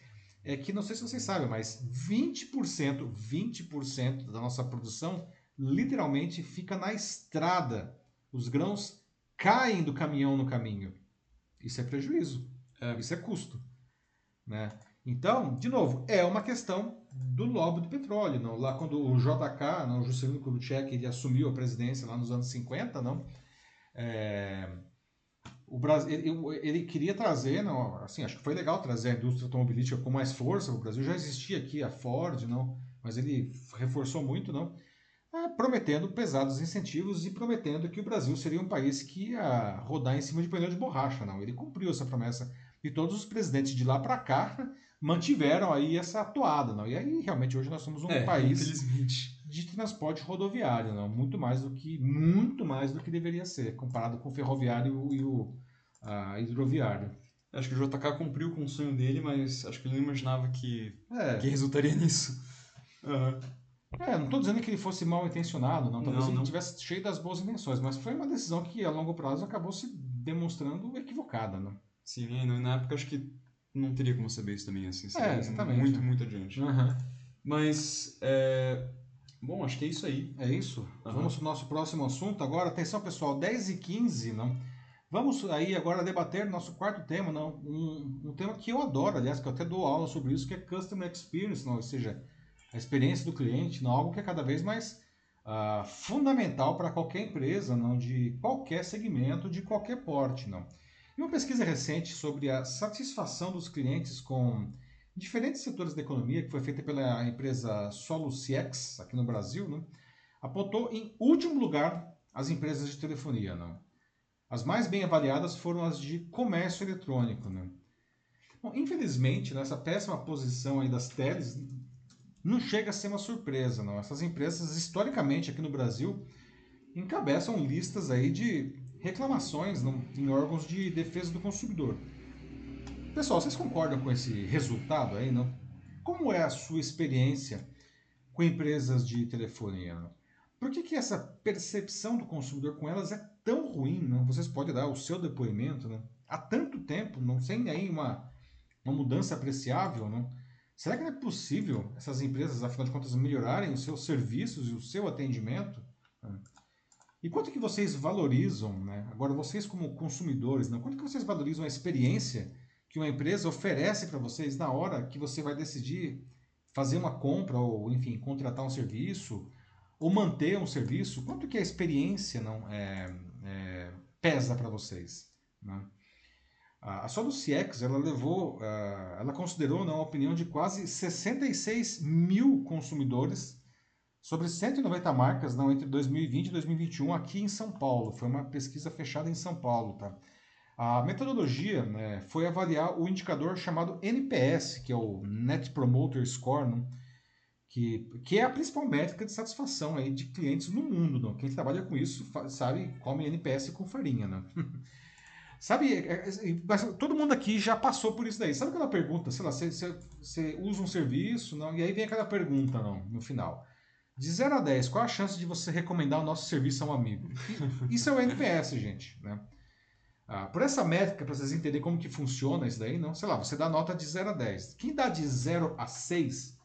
Speaker 1: é que não sei se vocês sabem, mas 20%, 20% da nossa produção literalmente fica na estrada. Os grãos caem do caminhão no caminho. Isso é prejuízo. É. Isso é custo. Né? Então, de novo, é uma questão do lobby do petróleo. Não? Lá quando o JK, não, o Juscelino Kubitschek, ele assumiu a presidência lá nos anos 50, não? É, o Brasil, ele, ele, queria trazer, não, assim, acho que foi legal trazer a indústria automobilística com mais força. O Brasil já existia aqui a Ford, não, mas ele reforçou muito, não, é, prometendo pesados incentivos e prometendo que o Brasil seria um país que ia rodar em cima de pneu de borracha, não. Ele cumpriu essa promessa e todos os presidentes de lá para cá mantiveram aí essa toada, não. E aí realmente hoje nós somos um é, país de transporte rodoviário, não, muito mais do que muito mais do que deveria ser comparado com o ferroviário e o a hidroviário.
Speaker 2: Acho que o JK cumpriu com o sonho dele, mas acho que ele não imaginava que, é. que resultaria nisso.
Speaker 1: Uhum. É, não estou dizendo que ele fosse mal intencionado, não. Talvez não, ele não. tivesse cheio das boas intenções, mas foi uma decisão que a longo prazo acabou se demonstrando equivocada, né?
Speaker 2: Sim, na época acho que não teria como saber isso também, assim.
Speaker 1: É, exatamente.
Speaker 2: Muito, muito adiante.
Speaker 1: Uhum.
Speaker 2: Mas, é... bom, acho que é isso aí.
Speaker 1: É isso. Uhum. Vamos para o nosso próximo assunto agora. Atenção, pessoal, 10 e 15, não? Vamos aí agora debater nosso quarto tema, não? Um, um, tema que eu adoro, aliás, que eu até dou aula sobre isso, que é Customer Experience, não? ou seja, a experiência do cliente, não? algo que é cada vez mais uh, fundamental para qualquer empresa, não? de qualquer segmento, de qualquer porte. Não? E uma pesquisa recente sobre a satisfação dos clientes com diferentes setores da economia, que foi feita pela empresa Solo aqui no Brasil, não? apontou em último lugar as empresas de telefonia. Não? As mais bem avaliadas foram as de comércio eletrônico. Né? Bom, infelizmente, nessa péssima posição aí das teles, não chega a ser uma surpresa. Não. Essas empresas, historicamente, aqui no Brasil, encabeçam listas aí de reclamações não, em órgãos de defesa do consumidor. Pessoal, vocês concordam com esse resultado aí, não? Como é a sua experiência com empresas de telefonia? Não? Por que, que essa percepção do consumidor com elas é tão ruim, né? vocês podem dar o seu depoimento, né? há tanto tempo, não sem aí uma, uma mudança apreciável, né? será que não é possível essas empresas, afinal de contas, melhorarem os seus serviços e o seu atendimento? E quanto que vocês valorizam, né? agora vocês como consumidores, né? quanto que vocês valorizam a experiência que uma empresa oferece para vocês na hora que você vai decidir fazer uma compra ou, enfim, contratar um serviço ou manter um serviço? Quanto que a experiência não é, é, pesa para vocês. Né? A, Solo CX ela levou, uh, ela considerou não, a opinião de quase 66 mil consumidores sobre 190 marcas não, entre 2020 e 2021 aqui em São Paulo. Foi uma pesquisa fechada em São Paulo. Tá? A metodologia né, foi avaliar o indicador chamado NPS, que é o Net Promoter Score, não? que, que é a principal métrica de satisfação aí de clientes no mundo. Não? Quem trabalha com isso sabe, come NPS com farinha. Não? Sabe, é, é, todo mundo aqui já passou por isso daí. Sabe aquela pergunta, sei lá, você, usa um serviço, não? E aí vem aquela pergunta, não, no final. De 0 a 10, qual a chance de você recomendar o nosso serviço a um amigo? Isso é o NPS, gente, né? Ah, por essa métrica, para vocês entenderem como que funciona isso daí, não? Sei lá, você dá nota de 0 a 10. Quem dá de 0 a 6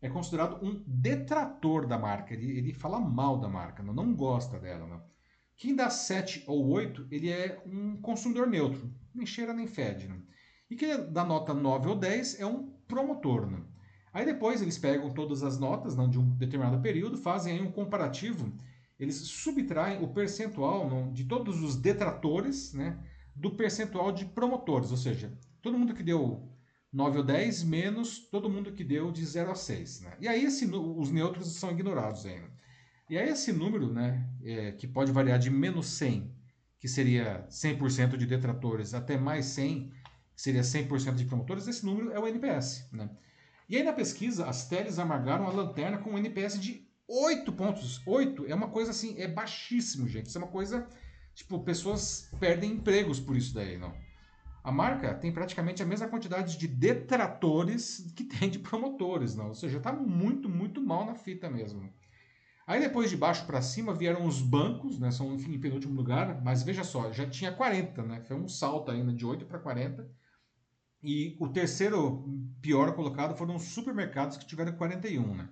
Speaker 1: é considerado um detrator da marca. Ele, ele fala mal da marca, não, não gosta dela, não. Quem dá 7 ou 8, ele é um consumidor neutro, nem cheira nem fede. Né? E quem dá nota 9 ou 10 é um promotor. Né? Aí depois eles pegam todas as notas não, de um determinado período, fazem aí um comparativo, eles subtraem o percentual não, de todos os detratores né, do percentual de promotores, ou seja, todo mundo que deu 9 ou 10 menos todo mundo que deu de 0 a 6. Né? E aí esse, os neutros são ignorados ainda. E aí esse número, né, é, que pode variar de menos 100, que seria 100% de detratores, até mais 100, que seria 100% de promotores, esse número é o NPS. Né? E aí na pesquisa, as teles amargaram a lanterna com um NPS de 8 pontos. 8 é uma coisa assim, é baixíssimo, gente. Isso é uma coisa, tipo, pessoas perdem empregos por isso daí, não. A marca tem praticamente a mesma quantidade de detratores que tem de promotores, não. Ou seja, está muito, muito mal na fita mesmo. Aí depois de baixo para cima vieram os bancos, né? São enfim, em penúltimo lugar, mas veja só, já tinha 40, né? Foi um salto ainda de 8 para 40. E o terceiro pior colocado foram os supermercados que tiveram 41, né?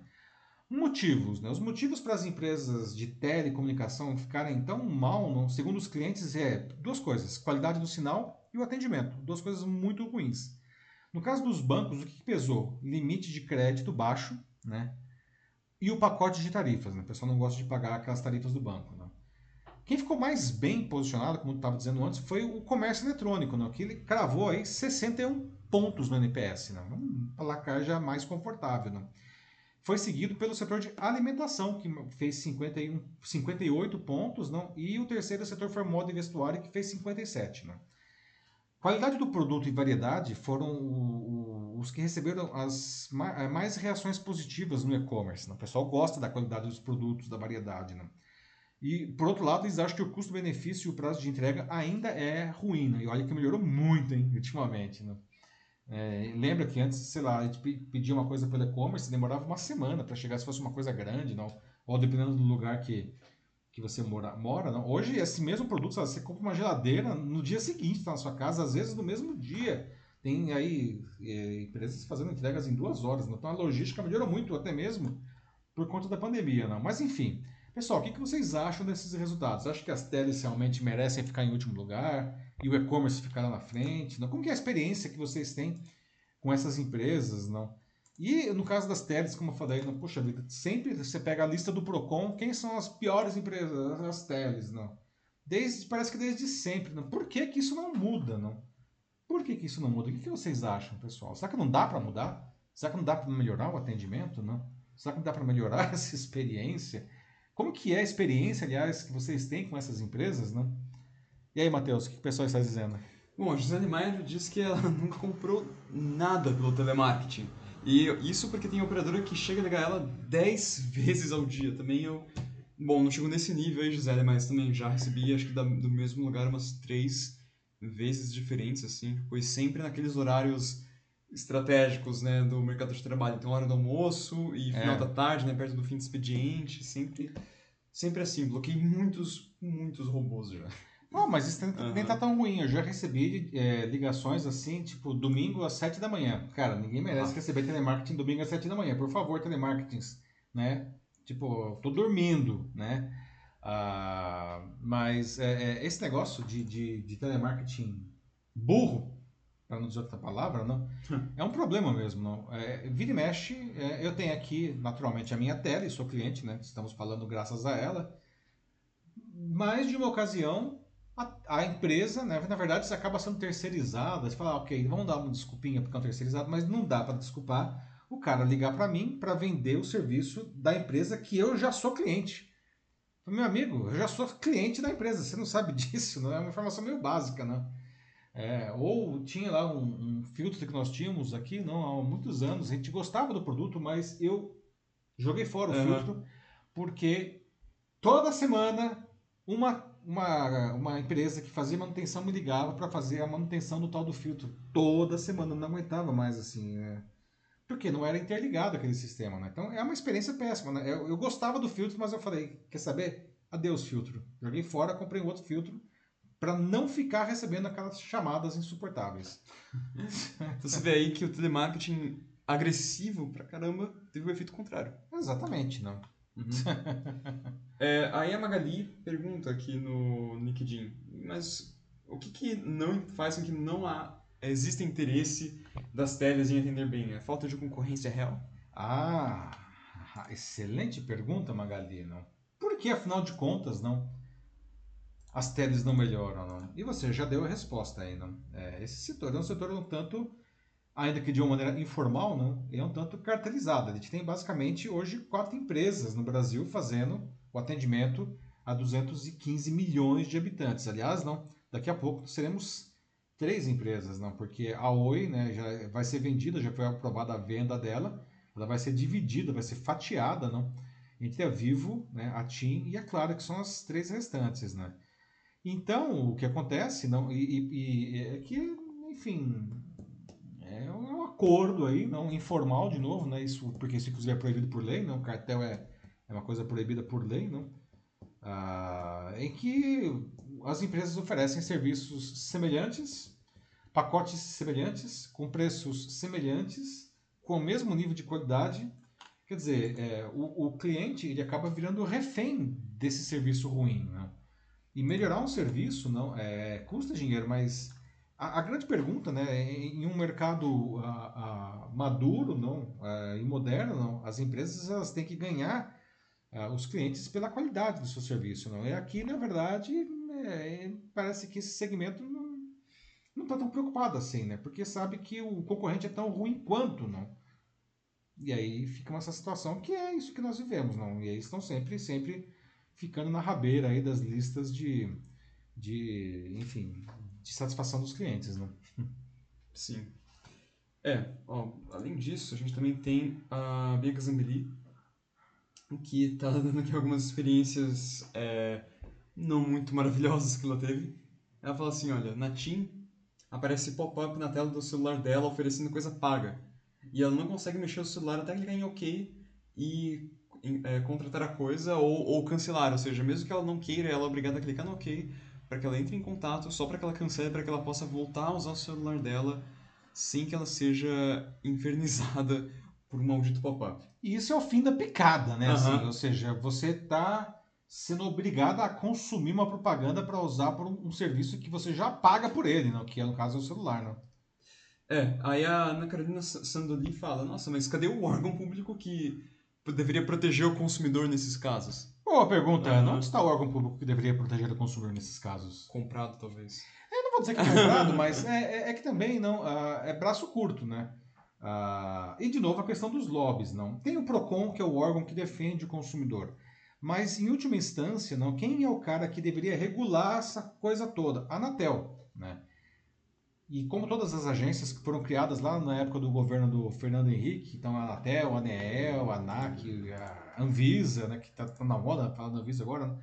Speaker 1: Motivos, né? Os motivos para as empresas de telecomunicação ficarem tão mal, não, segundo os clientes, é duas coisas: qualidade do sinal e o atendimento. Duas coisas muito ruins. No caso dos bancos, o que pesou? Limite de crédito baixo, né? e o pacote de tarifas. Né? O pessoal não gosta de pagar aquelas tarifas do banco. Né? Quem ficou mais bem posicionado, como eu estava dizendo antes, foi o comércio eletrônico, né? que ele cravou aí 61 pontos no NPS, né? um placar já mais confortável. Né? Foi seguido pelo setor de alimentação, que fez 51, 58 pontos, não? e o terceiro setor foi moda e vestuário, que fez 57. Né? Qualidade do produto e variedade foram os que receberam as eh, mais reações positivas no e-commerce. O pessoal gosta da qualidade dos produtos, da variedade. Né? E, por outro lado, eles acham que o custo-benefício e o prazo de entrega ainda é ruim. E olha que melhorou muito, hein, ultimamente. É, lembra que antes, sei lá, a gente pedia uma coisa pelo e-commerce, demorava uma semana para chegar se fosse uma coisa grande, não? ou dependendo do lugar que, que você mora, mora não. hoje esse mesmo produto, sabe, você compra uma geladeira no dia seguinte, está na sua casa, às vezes no mesmo dia. Tem aí é, empresas fazendo entregas em duas horas, não? então a logística melhorou muito, até mesmo por conta da pandemia. Não? Mas enfim, pessoal, o que, que vocês acham desses resultados? Acham que as teles realmente merecem ficar em último lugar e o e-commerce ficar lá na frente? Não? Como que é a experiência que vocês têm com essas empresas? não? E no caso das teles, como eu falei, não, poxa vida, sempre você pega a lista do Procon, quem são as piores empresas, as teles, não? Desde, parece que desde sempre, não? Por que, que isso não muda, não? Por que, que isso não muda? O que, que vocês acham, pessoal? Será que não dá para mudar? Será que não dá para melhorar o atendimento, não? Será que não dá para melhorar essa experiência? Como que é a experiência, aliás, que vocês têm com essas empresas, não? E aí, Matheus, o que o pessoal está dizendo?
Speaker 2: Bom, a Gisele Maier disse que ela nunca comprou nada pelo telemarketing. E isso porque tem operadora que chega a ligar ela 10 vezes ao dia. Também eu. Bom, não chego nesse nível aí, Gisele, mas também já recebi, acho que do mesmo lugar, umas três vezes diferentes, assim. Foi sempre naqueles horários estratégicos, né, do mercado de trabalho. Então, hora do almoço e final é. da tarde, né, perto do fim do expediente, sempre, sempre assim. Bloqueei muitos, muitos robôs já.
Speaker 1: Não, mas isso uhum. nem tá tão ruim. Eu já recebi é, ligações assim, tipo, domingo às 7 da manhã. Cara, ninguém merece receber telemarketing domingo às 7 da manhã. Por favor, telemarketing, né? Tipo, tô dormindo, né? Ah, mas é, é, esse negócio de, de, de telemarketing burro, para não dizer outra palavra, não, é um problema mesmo. Não. É, vira e mexe, é, eu tenho aqui, naturalmente, a minha tela e sou cliente, né? Estamos falando graças a ela. Mais de uma ocasião, a, a, empresa, né, na verdade, isso acaba sendo terceirizada. Você fala, ah, ok, vamos dar uma desculpinha porque é um terceirizado, mas não dá para desculpar o cara ligar para mim para vender o serviço da empresa que eu já sou cliente. Meu amigo, eu já sou cliente da empresa, você não sabe disso, não é uma informação meio básica, né? É, ou tinha lá um, um, filtro que nós tínhamos aqui não, há muitos anos, a gente gostava do produto, mas eu Joguei fora o
Speaker 2: Uhum.
Speaker 1: filtro, porque toda semana uma, uma, uma empresa que fazia manutenção me ligava para fazer a manutenção do tal do filtro. Toda semana, eu não aguentava mais assim, né? Porque não era interligado aquele sistema, né? Então é uma experiência péssima, né? Eu, eu gostava do filtro, mas eu falei, quer saber? Adeus filtro. Joguei fora, comprei um outro filtro para não ficar recebendo aquelas chamadas insuportáveis.
Speaker 2: Então você vê aí que o telemarketing agressivo pra caramba teve o efeito contrário.
Speaker 1: Exatamente, não.
Speaker 2: É, aí a Magali pergunta aqui no LinkedIn, mas o que, que não faz com que não há, exista interesse das teles em atender bem? É falta de concorrência real?
Speaker 1: Ah, excelente pergunta, Magali, não? Por que, afinal de contas, não? As teles não melhoram, não? E você já deu a resposta não? É, esse setor é um setor um tanto, ainda que de uma maneira informal, não? É um tanto cartelizado. A gente tem basicamente hoje quatro empresas no Brasil fazendo o atendimento a 215 milhões de habitantes. Aliás, não, daqui a pouco seremos três empresas, não? Porque a Oi, né, já vai ser vendida, já foi aprovada a venda dela, ela vai ser dividida, vai ser fatiada, não? Entre a Vivo, né, a TIM e a Claro, que são as três restantes, né? Então, o que acontece, não, e, e- é que, enfim, é um acordo aí, não informal de novo, né? Isso, porque isso inclusive é proibido por lei, não? Cartel é, é uma coisa proibida por lei, não? Ah, em que as empresas oferecem serviços semelhantes, pacotes semelhantes, com preços semelhantes, com o mesmo nível de qualidade. Quer dizer, é, o, o cliente ele acaba virando refém desse serviço ruim? E melhorar um serviço não é, custa dinheiro, mas a, a grande pergunta, né, em, um mercado ah, ah, maduro, não, ah, e moderno, não, as empresas elas têm que ganhar ah, os clientes pela qualidade do seu serviço, não. E aqui, na verdade, é, parece que esse segmento não não está tão preocupado assim, né? Porque sabe que o concorrente é tão ruim quanto, não. E aí fica essa situação que é isso que nós vivemos, não? E aí estão sempre, sempre ficando na rabeira aí das listas de, de enfim, de satisfação dos clientes, não?
Speaker 2: Sim. É, ó, além disso, a gente também tem a Bianca Zambelli, que tá dando aqui algumas experiências é, não muito maravilhosas que ela teve. Ela fala assim, olha, na TIM aparece pop-up na tela do celular dela oferecendo coisa paga. E ela não consegue mexer o celular até clicar em OK e é, contratar a coisa ou, ou cancelar. Ou seja, mesmo que ela não queira, ela é obrigada a clicar no OK para que ela entre em contato, só para que ela cancele, para que ela possa voltar a usar o celular dela sem que ela seja infernizada por um maldito pop-up.
Speaker 1: E isso é o fim da picada, né?
Speaker 2: Aham.
Speaker 1: Assim, ou seja, você está sendo obrigado a consumir uma propaganda para usar por um, um serviço que você já paga por ele, não? Que é, no caso é o celular, não?
Speaker 2: É, aí a Ana Carolina Sa- Sandoli fala, nossa, mas cadê o órgão público que deveria proteger o consumidor nesses casos?
Speaker 1: Boa pergunta.
Speaker 2: Aham.
Speaker 1: Onde está o órgão público que deveria proteger o consumidor nesses casos?
Speaker 2: Comprado, talvez.
Speaker 1: Eu não vou dizer que é comprado, mas é, é- é que também não ah, é braço curto, né? Ah, e de novo a questão dos lobbies, não? Tem o Procon que é o órgão que defende o consumidor, mas em última instância, não? Quem é o cara que deveria regular essa coisa toda? A Anatel, né? E como todas as agências que foram criadas lá na época do governo do Fernando Henrique, então a Anatel, a ANEEL, a ANAC, a Anvisa, né, que está na moda falar da Anvisa agora, né?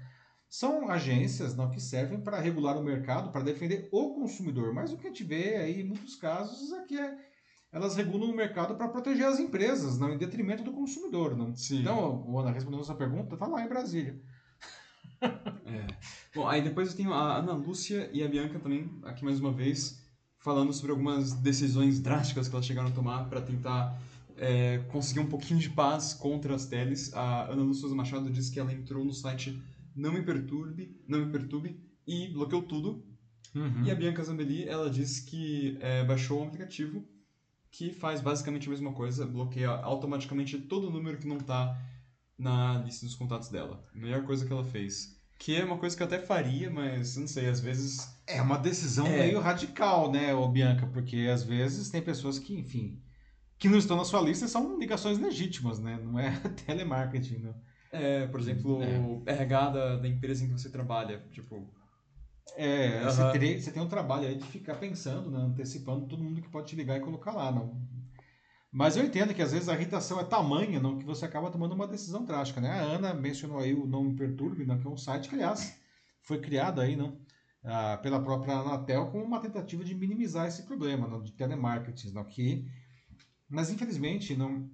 Speaker 1: são agências não, que servem para regular o mercado, para defender o consumidor. Mas o que a gente vê aí, em muitos casos, é que é- elas regulam o mercado para proteger as empresas, não em detrimento do consumidor. Não?
Speaker 2: Sim.
Speaker 1: Então, o Ana, respondendo a sua pergunta, está lá em Brasília.
Speaker 2: É. Bom, aí depois eu tenho a Ana Lúcia e a Bianca também, aqui mais uma vez, falando sobre algumas decisões drásticas que elas chegaram a tomar para tentar é, conseguir um pouquinho de paz contra as teles. A Ana Lúcia Machado disse que ela entrou no site Não Me Perturbe, Não Me Perturbe e bloqueou tudo. E a Bianca Zambelli, ela disse que é, baixou um aplicativo que faz basicamente a mesma coisa, bloqueia automaticamente todo o número que não está na lista dos contatos dela. A melhor coisa que ela fez. Que é uma coisa que eu até faria, mas não sei, às vezes.
Speaker 1: É uma decisão
Speaker 2: É.
Speaker 1: meio radical, né, ô Bianca? Porque às vezes tem pessoas que, enfim, que não estão na sua lista e são ligações legítimas, né? Não é telemarketing, né?
Speaker 2: É, por exemplo, o RH da, da empresa em que você trabalha. Tipo,
Speaker 1: É,
Speaker 2: Aham.
Speaker 1: você, teria- você tem um trabalho aí de ficar pensando, né, antecipando todo mundo que pode te ligar e colocar lá, não. Mas eu entendo que às vezes a irritação é tamanha não, que você acaba tomando uma decisão drástica, né? A Ana mencionou aí o Não Perturbe, não, que é um site que, aliás, foi criado aí, não, ah, pela própria Anatel como uma tentativa de minimizar esse problema não, de telemarketing, não, que, mas infelizmente não,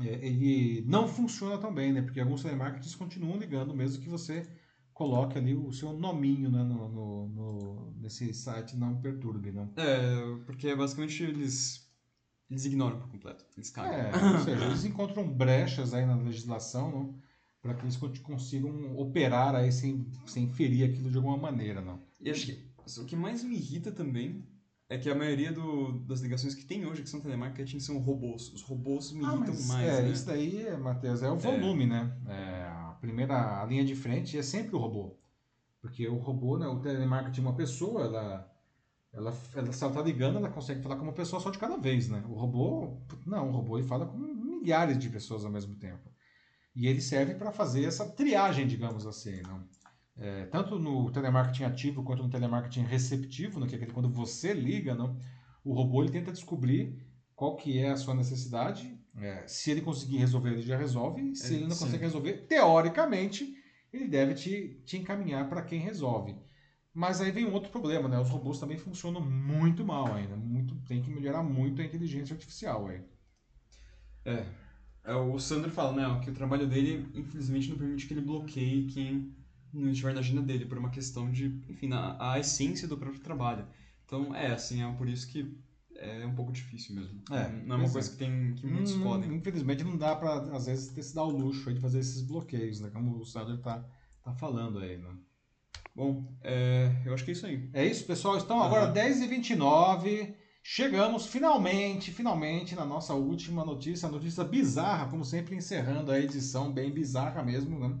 Speaker 1: é, ele não funciona tão bem, né? Porque alguns telemarketings continuam ligando, mesmo que você coloque ali o seu nominho né, no, no, no, nesse site Não Perturbe, não?
Speaker 2: É, porque basicamente eles eles ignoram por completo. Eles cagam.
Speaker 1: É, ou seja, eles encontram brechas aí na legislação, não? Para que eles consigam operar aí sem, sem ferir aquilo de alguma maneira, não?
Speaker 2: E acho que o que mais me irrita também é que a maioria do, das ligações que tem hoje que são telemarketing são robôs. Os robôs me
Speaker 1: ah,
Speaker 2: irritam mais,
Speaker 1: é,
Speaker 2: né?
Speaker 1: Isso daí, Matheus, é o volume, é. né? É, a primeira a linha de frente é sempre o robô. Porque o robô, né, o telemarketing, uma pessoa, ela ela, ela, se ela tá ligando, ela consegue falar com uma pessoa só de cada vez, né? O robô, não, o robô ele fala com milhares de pessoas ao mesmo tempo. E ele serve para fazer essa triagem, digamos assim, não? É, tanto no telemarketing ativo quanto no telemarketing receptivo, né, que é aquele quando você liga, não? o robô ele tenta descobrir qual que é a sua necessidade. É, se ele conseguir resolver, ele já resolve. Se é, ele não sim. consegue resolver, teoricamente, ele deve te, te encaminhar para quem resolve. Mas aí vem um outro problema, né? Os robôs também funcionam muito mal ainda. Muito, tem que melhorar muito a inteligência artificial aí.
Speaker 2: É. é o Sandro fala, né, que o trabalho dele, infelizmente, não permite que ele bloqueie quem não estiver na agenda dele, por uma questão de, enfim, a, a essência do próprio trabalho. Então, é, assim, é por isso que é um pouco difícil mesmo. É, não é uma coisa é. que, tem, que muitos
Speaker 1: hum,
Speaker 2: podem.
Speaker 1: Infelizmente, não dá para às vezes, ter se dar o luxo de fazer esses bloqueios, né? Como o Sandro tá, tá falando aí, né?
Speaker 2: Bom, é, eu acho que é isso aí.
Speaker 1: É isso, pessoal. Então, agora uhum. 10h29. Chegamos finalmente, finalmente na nossa última notícia, a notícia bizarra, como sempre, encerrando a edição bem bizarra mesmo, né?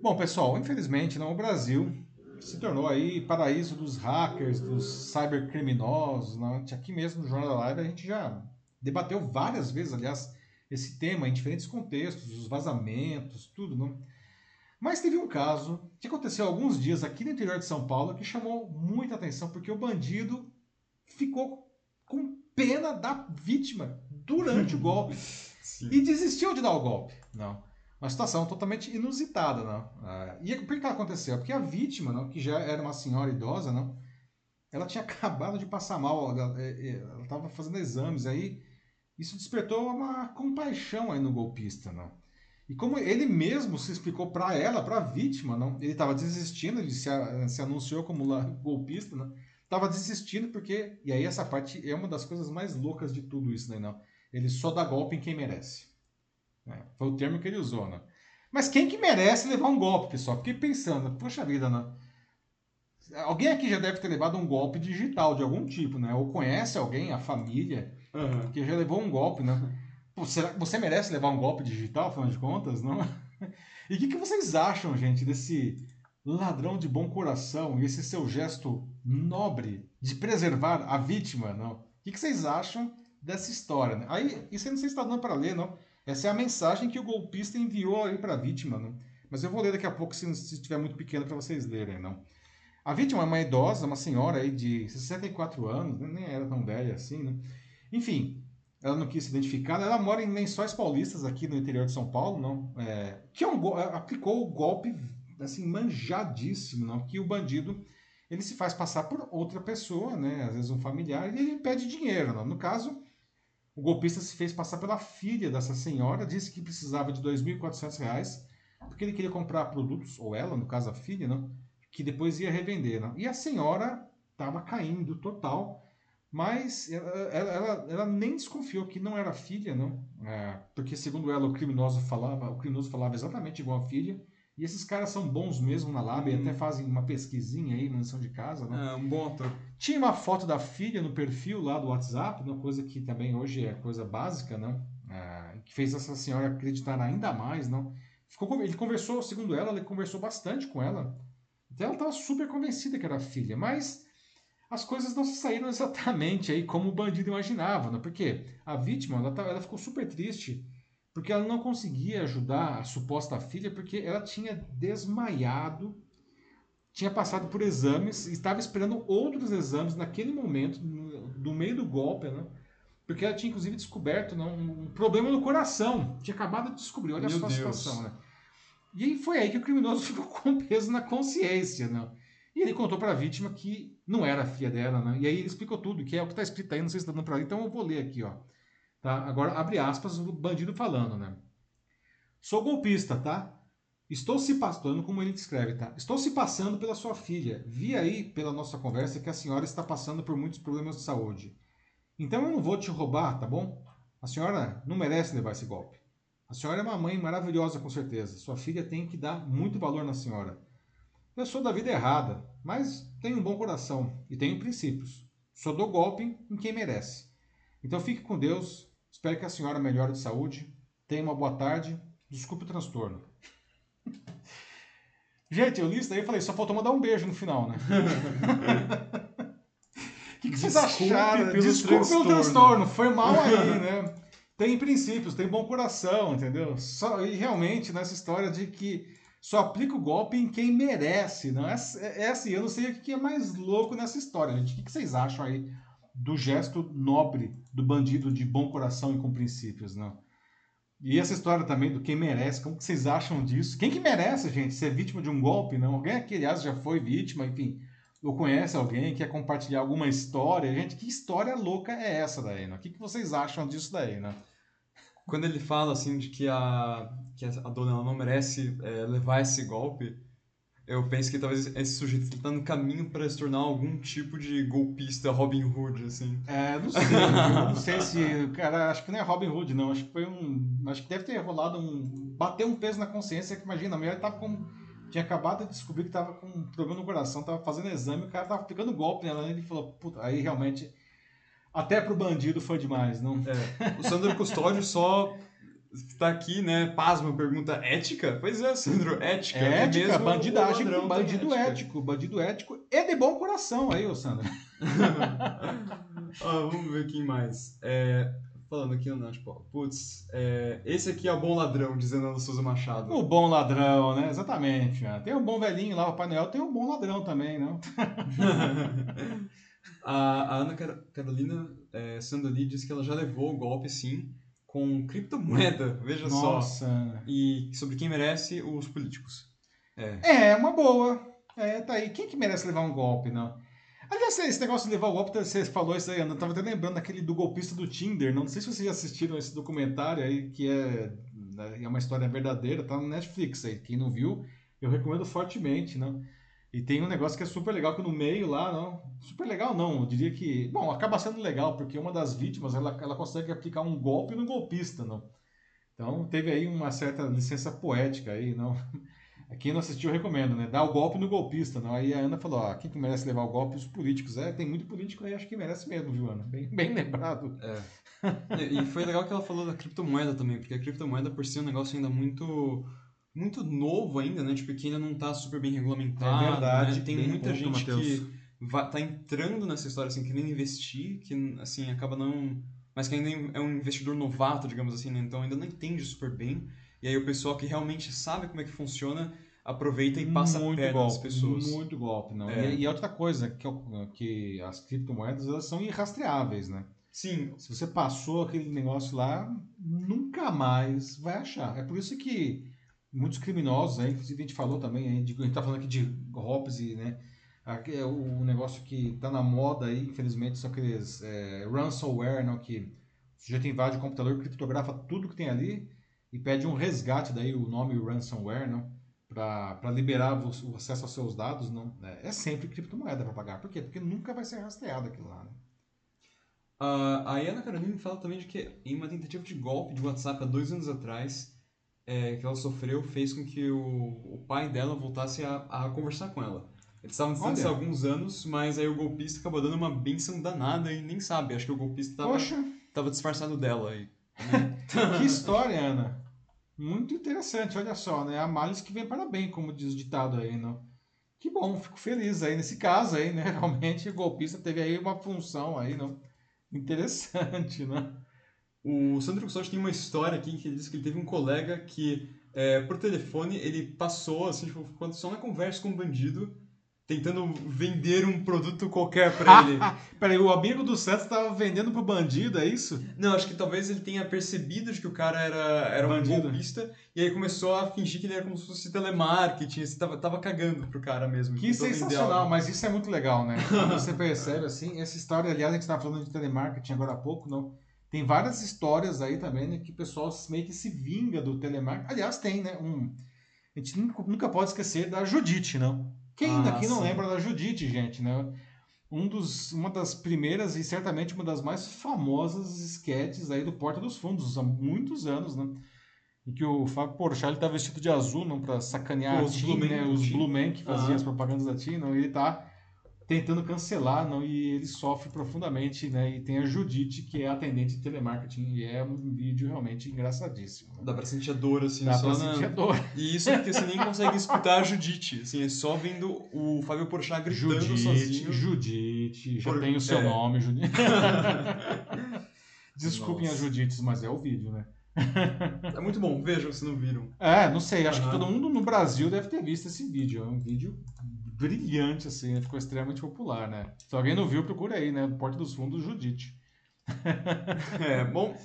Speaker 1: Bom, pessoal, infelizmente, não, o Brasil se tornou aí paraíso dos hackers, dos cybercriminosos. Né? Aqui mesmo no Jornal da Live a gente já debateu várias vezes, aliás, esse tema em diferentes contextos, os vazamentos, tudo, não? Mas teve um caso que aconteceu há alguns dias aqui no interior de São Paulo que chamou muita atenção, porque o bandido ficou com pena da vítima durante o golpe Sim. e desistiu de dar o golpe. Não. Uma situação totalmente inusitada, não. Ah, e por que aconteceu? Porque a vítima, não, que já era uma senhora idosa, não, ela tinha acabado de passar mal, ela estava fazendo exames, aí isso despertou uma compaixão aí no golpista, não. E como ele mesmo se explicou para ela, para a vítima, não, ele estava desistindo, ele se, se anunciou como golpista, não, estava desistindo porque, e aí essa parte é uma das coisas mais loucas de tudo isso, né, não? Ele só dá golpe em quem merece. É, foi o termo que ele usou, né? Mas quem que merece levar um golpe, pessoal? Fiquei pensando, poxa vida, né? Alguém aqui já deve ter levado um golpe digital de algum tipo, né? Ou conhece alguém, a família, uhum. que já levou um golpe, né? Será que você merece levar um golpe digital, afinal de contas, não? E o que, que vocês acham, gente, desse ladrão de bom coração e esse seu gesto nobre de preservar a vítima, não? O que, que vocês acham dessa história? Né? Aí, isso aí não sei se está dando para ler, não? Essa é a mensagem que o golpista enviou aí para a vítima, não? Mas eu vou ler daqui a pouco, se, estiver muito pequeno, para vocês lerem, não? A vítima é uma idosa, uma senhora aí de 64 anos, né? nem era tão velha assim, né? Enfim, ela não quis se identificar. Ela mora em Lençóis Paulistas, aqui no interior de São Paulo, não? É, que é um, aplicou o golpe assim manjadíssimo, não? Que o bandido ele se faz passar por outra pessoa, né? Às vezes um familiar, e ele pede dinheiro. Não? No caso, o golpista se fez passar pela filha dessa senhora, disse que precisava de R$ 2.400 porque ele queria comprar produtos, ou ela, no caso a filha, não? que depois ia revender. Não? E a senhora estava caindo total mas ela, ela, ela, nem desconfiou que não era filha, não. É, porque, segundo ela, o criminoso falava, o criminoso falava exatamente igual a filha. E esses caras são bons mesmo na lab, hum. até fazem uma pesquisinha aí na lição de casa, né?
Speaker 2: É, um bom ator.
Speaker 1: Tinha uma foto da filha no perfil lá do WhatsApp, uma coisa que também hoje é coisa básica, não? É, que fez essa senhora acreditar ainda mais, não? Ficou, ele conversou, segundo ela, ele conversou bastante com ela. Então ela estava super convencida que era filha, mas as coisas não saíram exatamente aí como o bandido imaginava, né? porque a vítima ela, tá, ela ficou super triste porque ela não conseguia ajudar a suposta filha porque ela tinha desmaiado, tinha passado por exames, estava esperando outros exames naquele momento, no, meio do golpe, né? porque ela tinha inclusive descoberto né, um problema no coração. Tinha acabado de descobrir, olha
Speaker 2: Meu
Speaker 1: só a situação, né? E foi aí que o criminoso ficou com peso na consciência, né? E ele contou para a vítima que não era filha dela, né? E aí ele explicou tudo, que é o que está escrito aí, não sei se está dando para então eu vou ler aqui, ó. Tá? Agora, abre aspas, o bandido falando, né? Sou golpista, tá? Estou se passando, como ele descreve, tá? Estou se passando pela sua filha. Vi aí pela nossa conversa que a senhora está passando por muitos problemas de saúde. Então eu não vou te roubar, tá bom? A senhora não merece levar esse golpe. A senhora é uma mãe maravilhosa, com certeza. Sua filha tem que dar muito valor na senhora. Eu sou da vida errada, mas tenho um bom coração e tenho princípios. Só dou golpe em quem merece. Então fique com Deus. Espero que a senhora melhore de saúde. Tenha uma boa tarde. Desculpe o transtorno. Gente, eu li isso daí e falei, só faltou mandar um beijo no final, né? O que, que vocês
Speaker 2: Desculpe
Speaker 1: acharam?
Speaker 2: pelo
Speaker 1: Desculpe pelo
Speaker 2: transtorno.
Speaker 1: transtorno, foi mal aí, né? Tem princípios, tem bom coração, entendeu? Só, e realmente, nessa história de que só aplica o golpe em quem merece, não é, é assim, eu não sei o que é mais louco nessa história, gente. O que, vocês acham aí do gesto nobre do bandido de bom coração e com princípios, não? E essa história também do quem merece, como que vocês acham disso? Quem que merece, gente, ser vítima de um golpe, não? Alguém aqui, aliás, já foi vítima, enfim, ou conhece alguém, quer compartilhar alguma história. Gente, que história louca é essa daí, não? O que, que vocês acham disso daí, né?
Speaker 2: Quando ele fala assim de que a, que a dona ela não merece é, levar esse golpe, eu penso que talvez esse sujeito está no caminho para se tornar algum tipo de golpista Robin Hood, assim.
Speaker 1: É, não sei, não sei se, cara, acho que não é Robin Hood, não, acho que foi um, acho que deve ter rolado um, bateu um peso na consciência, que imagina, a mulher tava com, tinha acabado de descobrir que tava com um problema no coração, tava fazendo exame, o cara tava pegando golpe nela, né? ele falou, puta, aí realmente, até pro bandido foi demais, não?
Speaker 2: É, o Sandro Custódio só tá aqui, né? Pasma, pergunta ética? Pois é, Sandro, ética.
Speaker 1: É ética,
Speaker 2: mesmo
Speaker 1: bandidagem
Speaker 2: o
Speaker 1: com bandido ético, bandido ético e de bom coração aí, ô Sandro.
Speaker 2: Ah, vamos ver quem mais. É, falando aqui, não, tipo, putz, é, esse aqui é o bom ladrão, dizendo Ana Souza Machado.
Speaker 1: O bom ladrão, né? Exatamente. né? Tem um bom velhinho lá, o Pai Noel, tem um bom ladrão também, não?
Speaker 2: a, a Ana Car- Carolina é, Sandoli diz que ela já levou o golpe, sim, com criptomoeda, veja só.
Speaker 1: Nossa.
Speaker 2: E sobre quem merece, os políticos. É.
Speaker 1: É, uma boa. É, tá aí. Quem que merece levar um golpe, não? Aliás, esse negócio de levar o golpe, você falou isso aí, Ana. Eu tava até lembrando daquele do golpista do Tinder. Não sei se vocês já assistiram esse documentário aí, que é, né, é uma história verdadeira, tá no Netflix aí. Quem não viu, eu recomendo fortemente, não? E tem um negócio que é super legal, que no meio lá, não. Super legal não, eu diria que. Bom, acaba sendo legal, porque uma das vítimas ela, ela consegue aplicar um golpe no golpista, não? Então teve aí uma certa licença poética aí, não? Quem não assistiu, eu recomendo, né? Dar o golpe no golpista, não? Aí a Ana falou, ó, quem que merece levar o golpe? Os políticos. É, tem muito político aí, acho que merece mesmo, viu, Ana? Bem, bem lembrado.
Speaker 2: É. E foi legal que ela falou da criptomoeda também, porque a criptomoeda por si é um negócio ainda muito muito novo ainda, né? Tipo, que ainda não tá super bem regulamentado.
Speaker 1: É verdade,
Speaker 2: né? Tem muita
Speaker 1: ponto,
Speaker 2: gente
Speaker 1: Matheus.
Speaker 2: que vai, tá entrando nessa história, assim, querendo investir, que, assim, acaba não... Mas que ainda é um investidor novato, digamos assim, né? Então ainda não entende super bem. E aí o pessoal que realmente sabe como é que funciona aproveita e passa
Speaker 1: muito
Speaker 2: a
Speaker 1: golpe,
Speaker 2: pessoas.
Speaker 1: Muito golpe, não.
Speaker 2: É.
Speaker 1: E, e outra coisa, que, eu- que as criptomoedas, elas são irrastreáveis, né?
Speaker 2: Sim,
Speaker 1: Se você passou aquele negócio lá, nunca mais vai achar. É por isso que muitos criminosos, aí, inclusive a gente falou também, de- a gente tá falando aqui de golpes e, né, é o negócio que tá na moda aí, infelizmente, são aqueles é, ransomware, não, que o sujeito invade o computador, criptografa tudo que tem ali e pede um resgate, daí o nome ransomware, não, para liberar o, acesso aos seus dados, não, é, sempre criptomoeda para pagar. Por quê? Porque nunca vai ser rastreado aquilo lá, né?
Speaker 2: Ah, a Ana Carolina fala também de que em uma tentativa de golpe de WhatsApp há dois anos atrás, é, que ela sofreu, fez com que o, o pai dela voltasse a, a conversar com ela. Eles estavam distantes há alguns anos, mas aí o golpista acabou dando uma benção danada e nem sabe. Acho que o golpista tava,
Speaker 1: Poxa,
Speaker 2: tava disfarçado dela aí.
Speaker 1: que história, Ana. Muito interessante, olha só, né? A males que vem para bem, como diz o ditado aí, não? Que bom, fico feliz aí nesse caso aí, né? Realmente o golpista teve aí uma função aí, não? Interessante, né?
Speaker 2: O Sandro Custódio tem uma história aqui que ele disse que ele teve um colega que, é, por telefone, ele passou, assim, tipo, quando só na conversa com um bandido, tentando vender um produto qualquer pra ele.
Speaker 1: Peraí, o amigo do Santos tava vendendo pro bandido, é isso?
Speaker 2: Não, acho que talvez ele tenha percebido de que o cara era, era um
Speaker 1: Bandido.
Speaker 2: golpista e aí começou a fingir que ele era como se fosse telemarketing, assim, tava, tava cagando pro cara mesmo.
Speaker 1: Que sensacional, mas isso é muito legal, né? Quando você percebe, assim, essa história, aliás, a gente estava falando de telemarketing agora há pouco, não? Tem várias histórias aí também, né, que o pessoal meio que se vinga do telemarketing. Aliás, tem, né, um... A gente nunca, pode esquecer da Judite, não? Quem
Speaker 2: Ah,
Speaker 1: daqui não
Speaker 2: sim.
Speaker 1: lembra da Judite, gente, né? Um dos, uma das primeiras e certamente uma das mais famosas esquetes aí do Porta dos Fundos, há muitos anos, né? Em que o Fábio Porchat ele tá vestido de azul, não, para sacanear
Speaker 2: Os
Speaker 1: a TIM,
Speaker 2: Blue Man
Speaker 1: né? Os. Blue Man que faziam
Speaker 2: Aham.
Speaker 1: as propagandas da TIM, não, ele tá tentando cancelar, não, e ele sofre profundamente, né? E tem a Judite, que é atendente de telemarketing, e é um vídeo realmente engraçadíssimo. né?
Speaker 2: Dá pra sentir a dor, assim,
Speaker 1: Dá
Speaker 2: só
Speaker 1: pra
Speaker 2: na...
Speaker 1: sentir a dor.
Speaker 2: E isso porque você nem consegue escutar a Judite, assim, é só vendo o Fábio Porchat gritando
Speaker 1: Judite,
Speaker 2: sozinho.
Speaker 1: Judite, já
Speaker 2: Por-
Speaker 1: tem o seu
Speaker 2: é.
Speaker 1: nome, Judite. Desculpem
Speaker 2: Nossa.
Speaker 1: as Judites, mas é o vídeo, né?
Speaker 2: É muito bom, vejam se não viram.
Speaker 1: É, não sei, acho que todo mundo no Brasil deve ter visto esse vídeo. É um vídeo brilhante, assim, né? ficou extremamente popular, né? Se alguém não viu, procura aí, né? Porta dos Fundos, Judite.
Speaker 2: É, bom,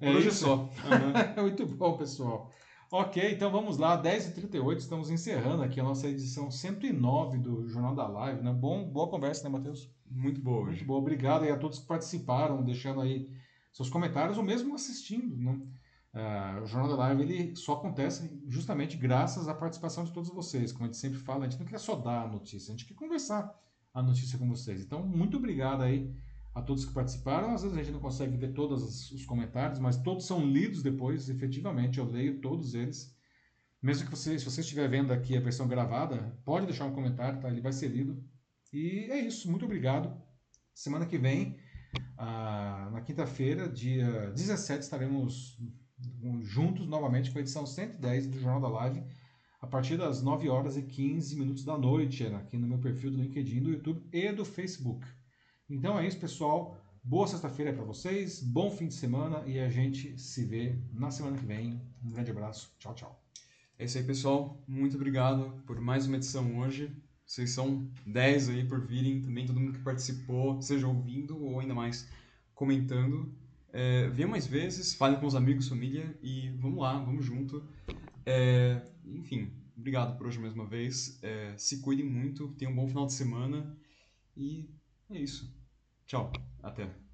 Speaker 1: É
Speaker 2: hoje é
Speaker 1: isso.
Speaker 2: só. Aham.
Speaker 1: Muito bom, pessoal. Ok, então vamos lá, 10h38, estamos encerrando aqui a nossa edição 109 do Jornal da Live, né? Bom, boa conversa, né, Matheus?
Speaker 2: Muito boa
Speaker 1: Muito
Speaker 2: hoje.
Speaker 1: bom, obrigado aí a todos que participaram, deixando aí seus comentários ou mesmo assistindo, né? Ah, o Jornal da Live ele só acontece justamente graças à participação de todos vocês. Como a gente sempre fala, a gente não quer só dar a notícia, a gente quer conversar a notícia com vocês. Então, muito obrigado aí a todos que participaram. Às vezes a gente não consegue ver todos os- os comentários, mas todos são lidos depois, efetivamente. Eu leio todos eles. Mesmo que você, se você estiver vendo aqui a versão gravada, pode deixar um comentário, tá? Ele vai ser lido. E é isso, muito obrigado. Semana que vem, ah, na quinta-feira, dia 17, estaremos juntos novamente com a edição 110 do Jornal da Live, a partir das 9 horas e 15 minutos da noite, aqui no meu perfil do LinkedIn, do YouTube e do Facebook. Então é isso, pessoal. Boa sexta-feira para vocês, bom fim de semana e a gente se vê na semana que vem. Um grande abraço, tchau, tchau.
Speaker 2: É isso aí, pessoal. Muito obrigado por mais uma edição hoje. Vocês são 10 aí por virem, também todo mundo que participou, seja ouvindo ou ainda mais comentando. É, venham mais vezes, falem com os amigos, família e vamos lá, vamos junto. É, enfim, obrigado por hoje mais uma vez. É, se cuidem muito, tenham um bom final de semana e é isso. Tchau, até.